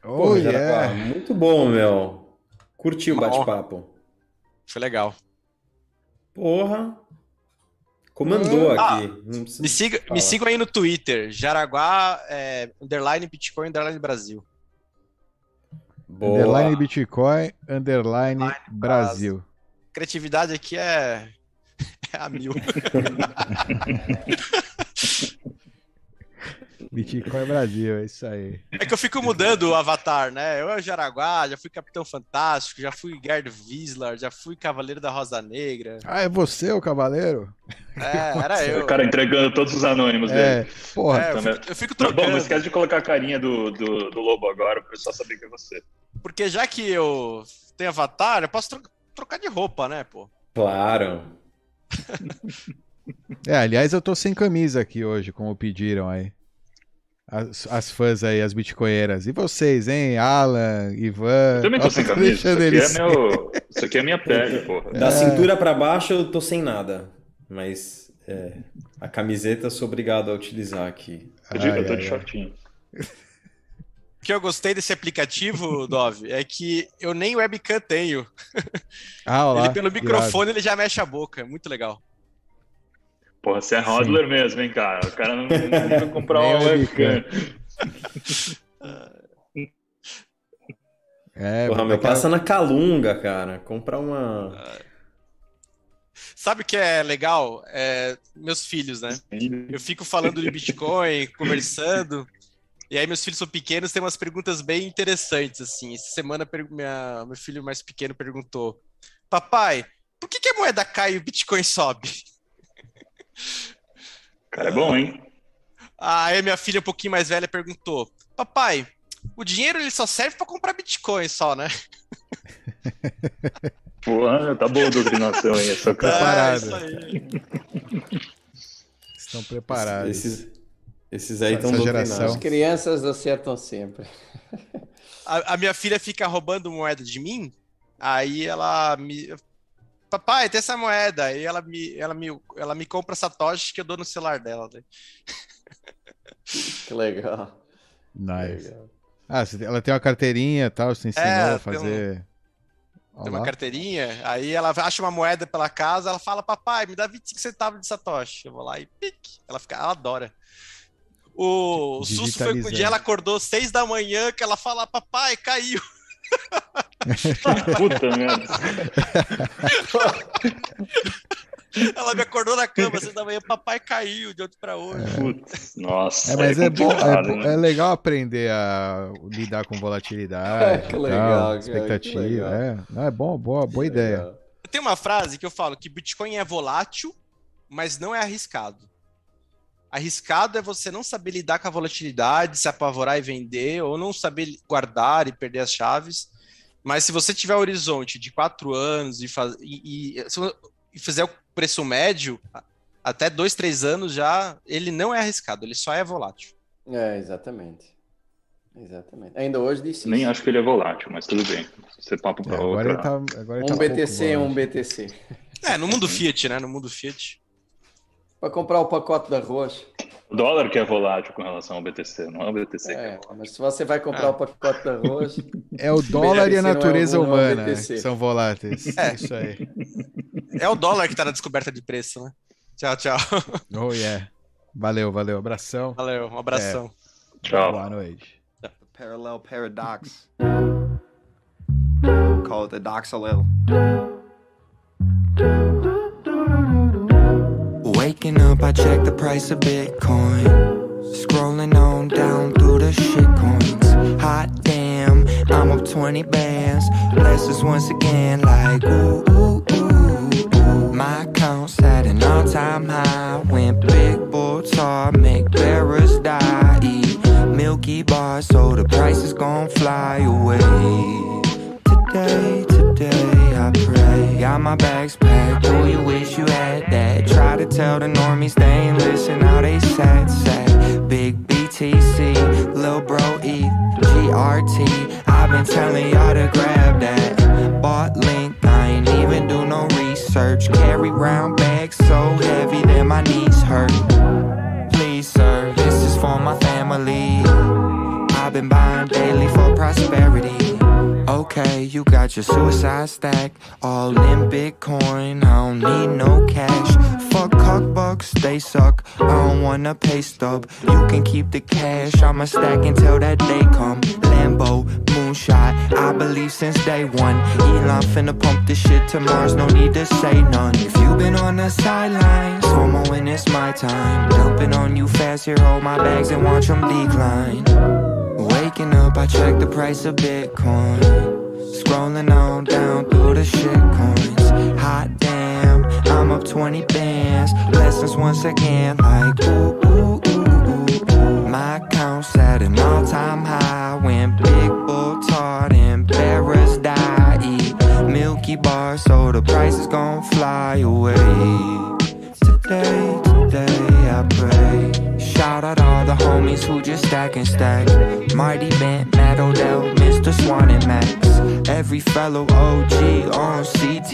Oh, Pô, yeah. Muito bom, meu. Curtiu o bate-papo? Foi legal. Porra. Comandou ah, aqui. me, siga, me sigam aí no Twitter. Jaraguá, é, underline Bitcoin, underline Brasil. Boa. Underline Bitcoin, underline, underline Brasil. Brasil. Criatividade aqui é, é [LAUGHS] a mil. [LAUGHS] Bitcoin Brasil, é isso aí. É que eu fico mudando o avatar, né? Eu é Jaraguá, já fui Capitão Fantástico, já fui Gerd Wiesler, já fui Cavaleiro da Rosa Negra. Ah, é você o Cavaleiro? É, era [LAUGHS] eu. O cara entregando todos os anônimos é, dele. Porra. É, eu, fico, eu fico trocando. Bom, não esquece de colocar a carinha do, do, do lobo agora, para o pessoal saber que é você. Porque já que eu tenho avatar, eu posso tro trocar de roupa, né, pô? Claro. [LAUGHS] é, aliás, eu tô sem camisa aqui hoje, como pediram aí. As, as fãs aí, as bitcoinheiras. E vocês, hein? Alan, Ivan. Eu também tô sem [LAUGHS] camisa. Isso aqui, é meu... Isso aqui é minha pele, porra. Da é... cintura para baixo eu tô sem nada. Mas é, a camiseta eu sou obrigado a utilizar aqui. Eu, ai, eu tô ai, de shortinho. [LAUGHS] O que eu gostei desse aplicativo, [LAUGHS] Dove, é que eu nem webcam tenho. [LAUGHS] Ah, olá. Ele, pelo microfone, ele já mexe a boca. É muito legal. Porra, você é hodler mesmo, hein, cara? O cara não, [LAUGHS] não vai comprar uma webcam. É, Porra, meu, passa na Calunga, cara. Comprar uma. Sabe o que é legal? É, meus filhos, né? Eu fico falando de Bitcoin, conversando. E aí, meus filhos são pequenos, tem umas perguntas bem interessantes, assim. Essa semana, minha, meu filho mais pequeno perguntou: Papai, por que, que a moeda cai e o Bitcoin sobe? Cara, é bom, hein? Aí minha filha, um pouquinho mais velha, perguntou: Papai, o dinheiro ele só serve para comprar Bitcoin só, né? [LAUGHS] Pô, tá boa a doutrinação aí, essa cara. É, isso aí. Estão preparados. Esses, esses aí estão geração. As crianças acertam sempre. A, a minha filha fica roubando moeda de mim, aí ela me. Papai, tem essa moeda. Aí ela me, ela me, ela me compra Satoshi que eu dou no celular dela. Né? Que legal. Nice. legal. Ah, ela tem uma carteirinha e tal, você ensinou É, a fazer. Tem uma carteirinha, aí ela acha uma moeda pela casa, ela fala, papai, me dá 25 centavos de Satoshi. Eu vou lá e pique. Ela fica, ela adora. O, o susto foi que um dia ela acordou seis da manhã, que ela fala, papai, caiu. Puta merda. Ela me acordou na cama, seis da manhã, papai caiu de ontem pra hoje. Putz, nossa. É, mas é, bom, é, complicado, bo- né? é legal aprender a lidar com volatilidade. [LAUGHS] Que e legal, tal, cara, que expectativa. legal. É, Não, é bom, boa, boa ideia. Legal. Tem uma frase que eu falo que Bitcoin é volátil, mas não é arriscado. Arriscado é você não saber lidar com a volatilidade, se apavorar e vender, ou não saber guardar e perder as chaves. Mas se você tiver horizonte de quatro anos e, faz, e, e- e fizer o preço médio, até dois, três anos já, ele não é arriscado, ele só é volátil. É, exatamente. Exatamente. Ainda hoje disse Nem acho que ele é volátil, mas tudo bem. Você papo É, pra agora ele outra. tá, agora ele tá Um BTC é pouco um. BTC. É, no mundo Fiat, né? No mundo Fiat. Para comprar o pacote de arroz. O dólar que é volátil com relação ao BTC, não é o BTC que é É, mas se você vai comprar Ah. o pacote de arroz, É o dólar e a é natureza é o humana BTC. que são voláteis. É. Isso aí. É o dólar que tá na descoberta de preço, né? Tchau, tchau. Oh, yeah. Valeu, valeu. Abração. Valeu, um abração. Tchau. Boa noite. parallel paradox. Call it the doxalil. Waking up, I check the price of Bitcoin. Scrolling on down through the shit coins. Hot damn, I'm up 20 bands. Blessings once again, like ooh, ooh, ooh, ooh. My account's at an all time high. When big bulls are, make bearers die. Eat Milky Bar, so the price is gon' fly away. Today, today, I pray. Got my bags packed. Do you wish you had that? Try to tell the normies they ain't listen. How they sad, sad. Big BTC, Lil Bro E, GRT. I've been telling y'all to grab that. Bought link, I ain't even do no research. Carry round bags so heavy that my knees hurt. Please, sir, this is for my family. I've been buying daily for prosperity. Okay, you got your suicide stack, all in Bitcoin. I don't need no cash. Fuck cock bucks, they suck. I don't wanna pay stub. You can keep the cash, I'ma stack until that day come. Lambo, moonshot, I believe since day one. Elon finna pump this shit to Mars, no need to say none. If you been on the sidelines, FOMO when it's my time. Dumping on you fast, here hold my bags and watch them decline. Up, I check the price of Bitcoin. Scrolling on down through the shit coins. Hot damn, I'm up 20 bands. Blessings once again, like ooh, ooh, ooh, ooh, ooh. My account's at an all time high. When big bull tart and bearers die. Eat Milky Bar, so the price is gon' fly away. Today, today I pray. Shout out all the homies who just stack and stack. Marty Bent, Matt Odell, Mr. Swan and Max. Every fellow OG on CT.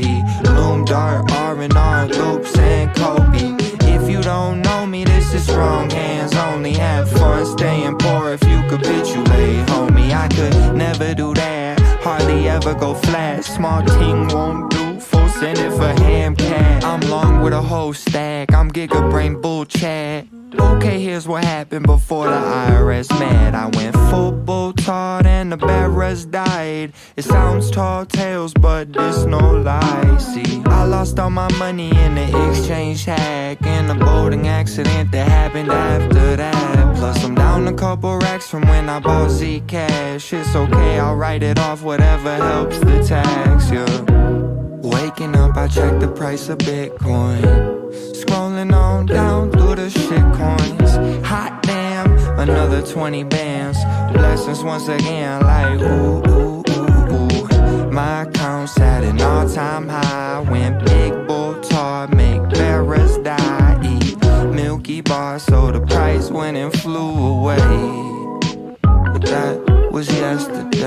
Loom Dart, R&R, Loops and Kobe. If you don't know me, this is wrong hands only. Have fun staying poor if you capitulate, homie. I could never do that. Hardly ever go flat. Small ting won't do. Send it for ham cat. I'm long with a whole stack. I'm giga brain bull chat. Okay, here's what happened before the IRS mad. I went full bull tart and the bearers died. It sounds tall tales, but this no lie. See, I lost all my money in the exchange hack and the boating accident that happened after that. Plus, I'm down a couple racks from when I bought Z Cash. It's okay, I'll write it off, whatever helps the tax, yeah. Waking up, I check the price of Bitcoin. Scrolling on down through the shit coins. Hot damn, another 20 bands. Blessings once again, like ooh, ooh, ooh, ooh. My account's at an all time high. When Big Bull tar make bearers die. Eat Milky Bar, so the price went and flew away. But that was yesterday.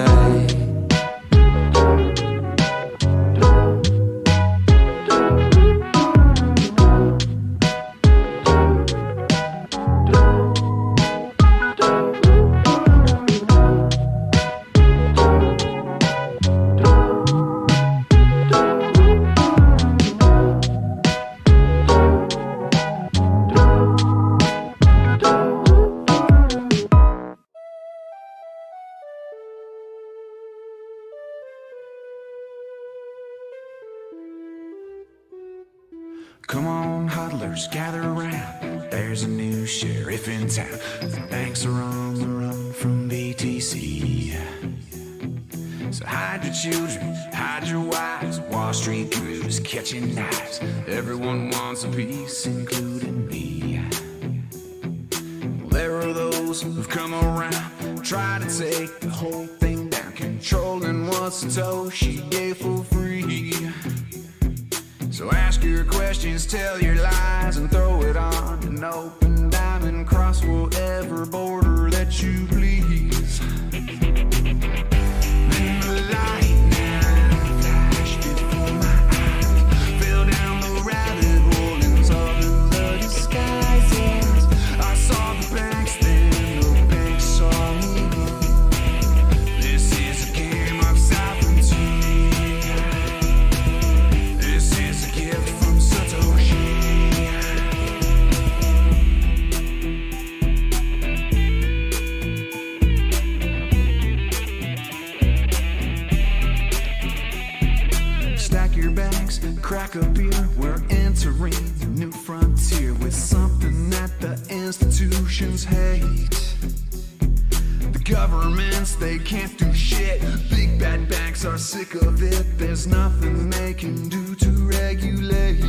Bad banks are sick of it, there's nothing they can do to regulate.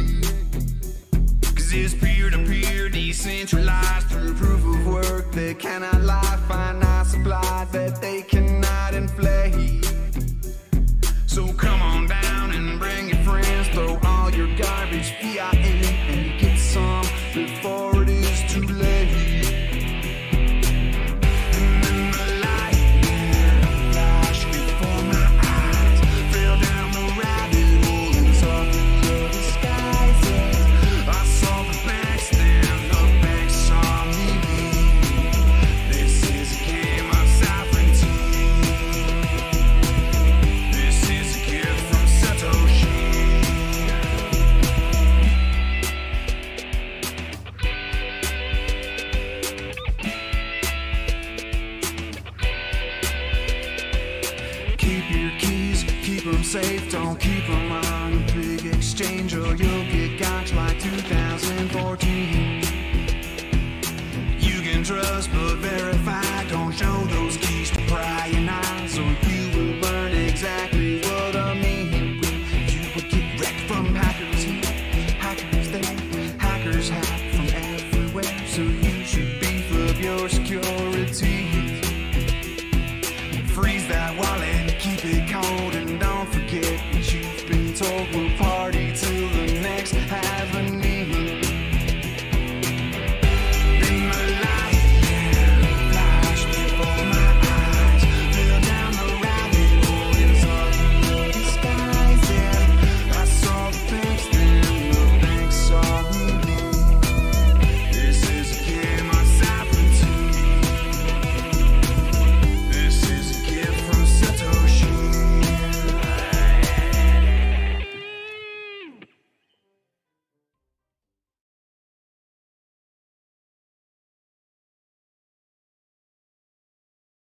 Cause it's peer to peer, decentralized through proof of work. They cannot lie, finite supply that they cannot inflate. So come on down. but very